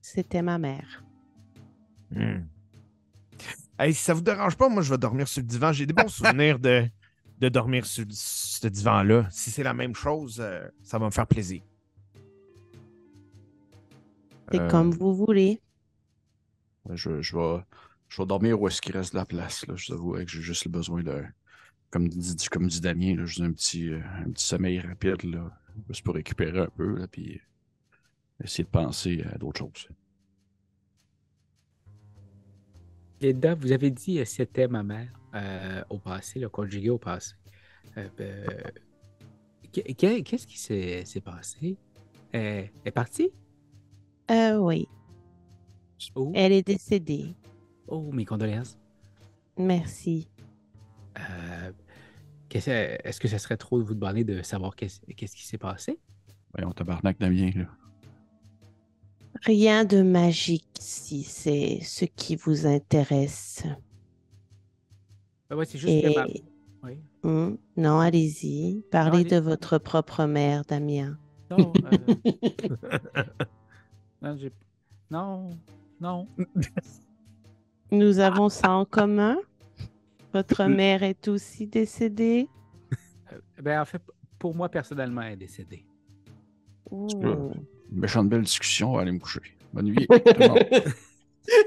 C'était ma mère. Hmm. Hey, si ça vous dérange pas, moi, je vais dormir sur le divan. J'ai des bons souvenirs de, de dormir sur ce divan-là. Si c'est la même chose, euh, ça va me faire plaisir. C'est Euh, comme vous voulez. Je, je, vais, je vais dormir où est-ce qu'il reste de la place. Là. Je vous avoue que j'ai juste le besoin de, comme dit, comme dit Damien, là, juste un petit, euh, un petit sommeil rapide, là, juste pour récupérer un peu, là, puis essayer de penser à d'autres choses. Linda, vous avez dit euh, c'était ma mère euh, au passé, le conjugué au passé. Euh, ben, qu'est- qu'est- Qu'est-ce qui s'est passé? Euh, elle est partie? Euh, oui, Oh, elle est décédée. oh, mes condoléances. Merci. Euh, Est-ce que ça serait trop de vous demander de savoir qu'est-ce qui s'est passé? Voyons, tabarnak Damien, là. Rien de magique si c'est ce qui vous intéresse. Ben ouais, c'est juste que ma... Et Oui. Hmm, non, allez-y. Parlez allez- de votre propre mère, Damien. Non, euh, non, non. Nous avons ça en commun? Votre mère est aussi décédée? Euh, Ben, en fait, pour moi, personnellement, elle est décédée. Oh. Méchante belle discussion, on va aller me coucher. Bonne nuit. tout le monde.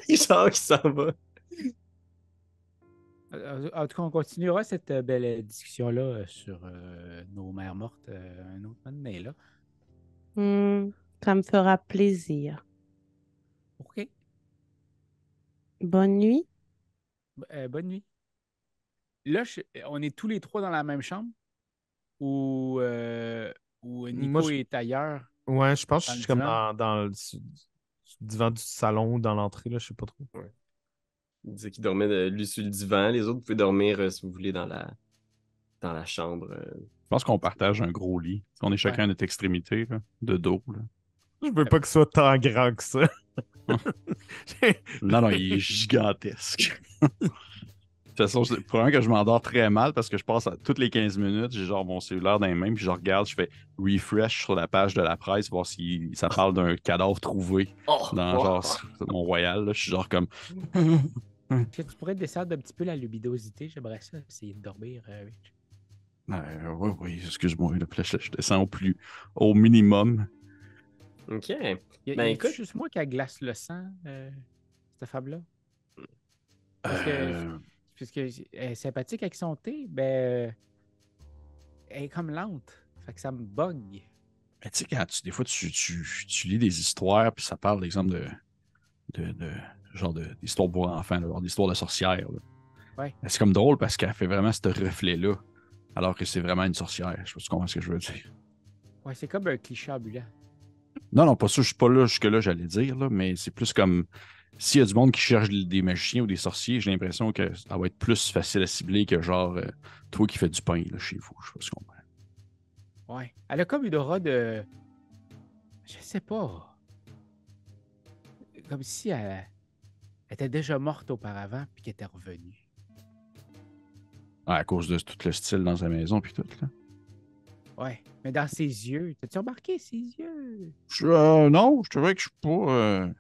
Richard qui s'en va. Euh, En tout cas, on continuera cette euh, belle euh, discussion-là euh, sur euh, nos mères mortes euh, un autre moment donné, là. Hmm, ça me fera plaisir. OK. Bonne nuit. B- euh, bonne nuit. Là, je- on est tous les trois dans la même chambre? Ou, euh, ou Nico Moi, je- est ailleurs? Ouais, je pense que je suis comme dans, dans le sur- sur le divan du salon ou dans l'entrée, là, je sais pas trop. Il disait qu'il dormait de- lui sur le divan. Les autres, vous pouvez dormir, euh, si vous voulez, dans la, dans la chambre. euh. Je pense qu'on partage un gros lit. On est chacun à notre extrémité, là, de dos. Là. Je veux pas que ce soit tant grand que ça. Non, non, il est gigantesque. De toute façon, c'est probablement que je m'endors très mal parce que je passe à toutes les 15 minutes, j'ai genre mon cellulaire dans les mains, puis je regarde, je fais refresh sur la page de la presse, voir si ça parle d'un cadavre trouvé Oh, dans wow. genre Mont-Royal. là. Je suis genre comme. Est-ce que tu pourrais descendre un petit peu la luminosité? J'aimerais ça essayer de dormir, euh, Rich. Euh, oui, oui, excuse-moi, je, je descends au plus au minimum. Ok. Y a, Ben, y écoute- juste moi qui glace le sang, euh, cette femme-là? Parce que- Euh, Puisque elle est sympathique avec son thé, ben. Elle est comme lente. Fait que ça me bug. Mais tu sais, quand tu, des fois, tu, tu, tu lis des histoires, puis ça parle, d'exemple, de, de, de genre de- d'histoires pour enfants, d'histoires de sorcières. là. Ouais. C'est comme drôle parce qu'elle fait vraiment ce reflet-là, alors que c'est vraiment une sorcière. Je sais pas si tu comprends ce que je veux dire. Ouais, c'est comme un cliché ambulant. Non, non, pas ça, je suis pas là jusque-là, j'allais dire, là, mais c'est plus comme s'il y a du monde qui cherche des magiciens ou des sorciers, j'ai l'impression que ça va être plus facile à cibler que genre euh, toi qui fais du pain là, chez vous. Je sais pas si tu comprends. Ouais. Elle a comme une aura de. Je sais pas. Comme si elle, elle était déjà morte auparavant puis qu'elle était revenue. Ah, à cause de tout le style dans sa maison puis tout. Là. Ouais. Mais dans ses yeux, t'as-tu remarqué ses yeux? Je, euh, non, je te dirais que je suis pas. euh, je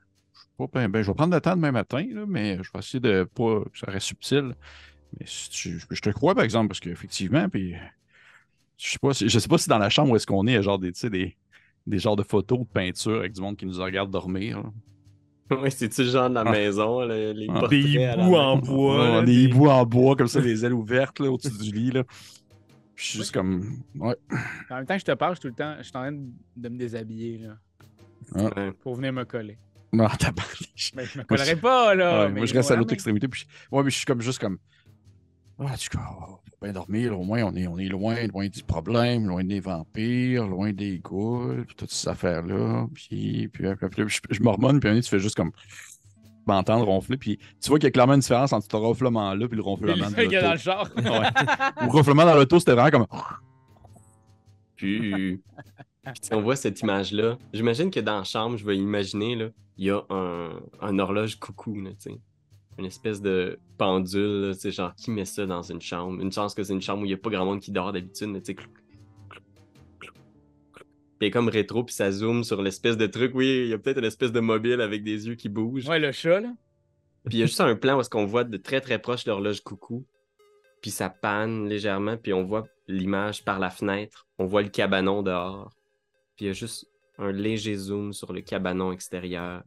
pas ben, ben, je vais prendre le temps demain matin, là, mais je vais essayer de pas que ça reste subtil. Mais si tu- je, te crois, par exemple, parce qu'effectivement, puis je sais pas si, je sais pas si dans la chambre où est-ce qu'on est, il y a genre des, tu sais, des, des genres de photos de peinture avec du monde qui nous regarde dormir. là. Ouais, c'est-tu le genre de la Ah. maison, là, les Ah. portraits Des hiboux en bois. Là, des hiboux en bois, comme ça, les ailes ouvertes là, au-dessus du lit. Là. Puis Je suis juste comme. Ouais. En même temps, je te parle, je suis tout le temps, je suis en train de me déshabiller là, Ouais. pour venir me coller. Non. Mais je me Moi, collerai pas, là. Ouais, mais moi, je reste à l'autre mais- extrémité. Puis je- ouais, mais je suis comme juste comme. Ah, tu on va bien dormir. Au moins, on est, on est loin, loin du problème, loin des vampires, loin des ghouls, puis toutes ces affaires-là. Puis, puis, puis, puis, je, je mormonne, puis un tu fais juste comme m'entendre ronfler. Puis tu vois qu'il y a clairement une différence entre ce ronflement-là puis le ronflement de dans le char. Ouais. Le ronflement dans l'auto, c'était vraiment comme. Puis si on voit cette image-là, j'imagine que dans la chambre, je vais imaginer, là, il y a un, un horloge coucou, là, tu sais. Une espèce de pendule, tu sais, genre, qui met ça dans une chambre? Une chance que c'est une chambre où il n'y a pas grand monde qui dort d'habitude, tu sais. Puis comme rétro, puis ça zoome sur l'espèce de truc. Oui, il y a peut-être une espèce de mobile avec des yeux qui bougent. Ouais, le chat, là. Puis il y a juste un plan où est-ce qu'on voit de très très proche l'horloge coucou. Puis ça panne légèrement, puis on voit l'image par la fenêtre. On voit le cabanon dehors. Il y a juste un léger zoom sur le cabanon extérieur.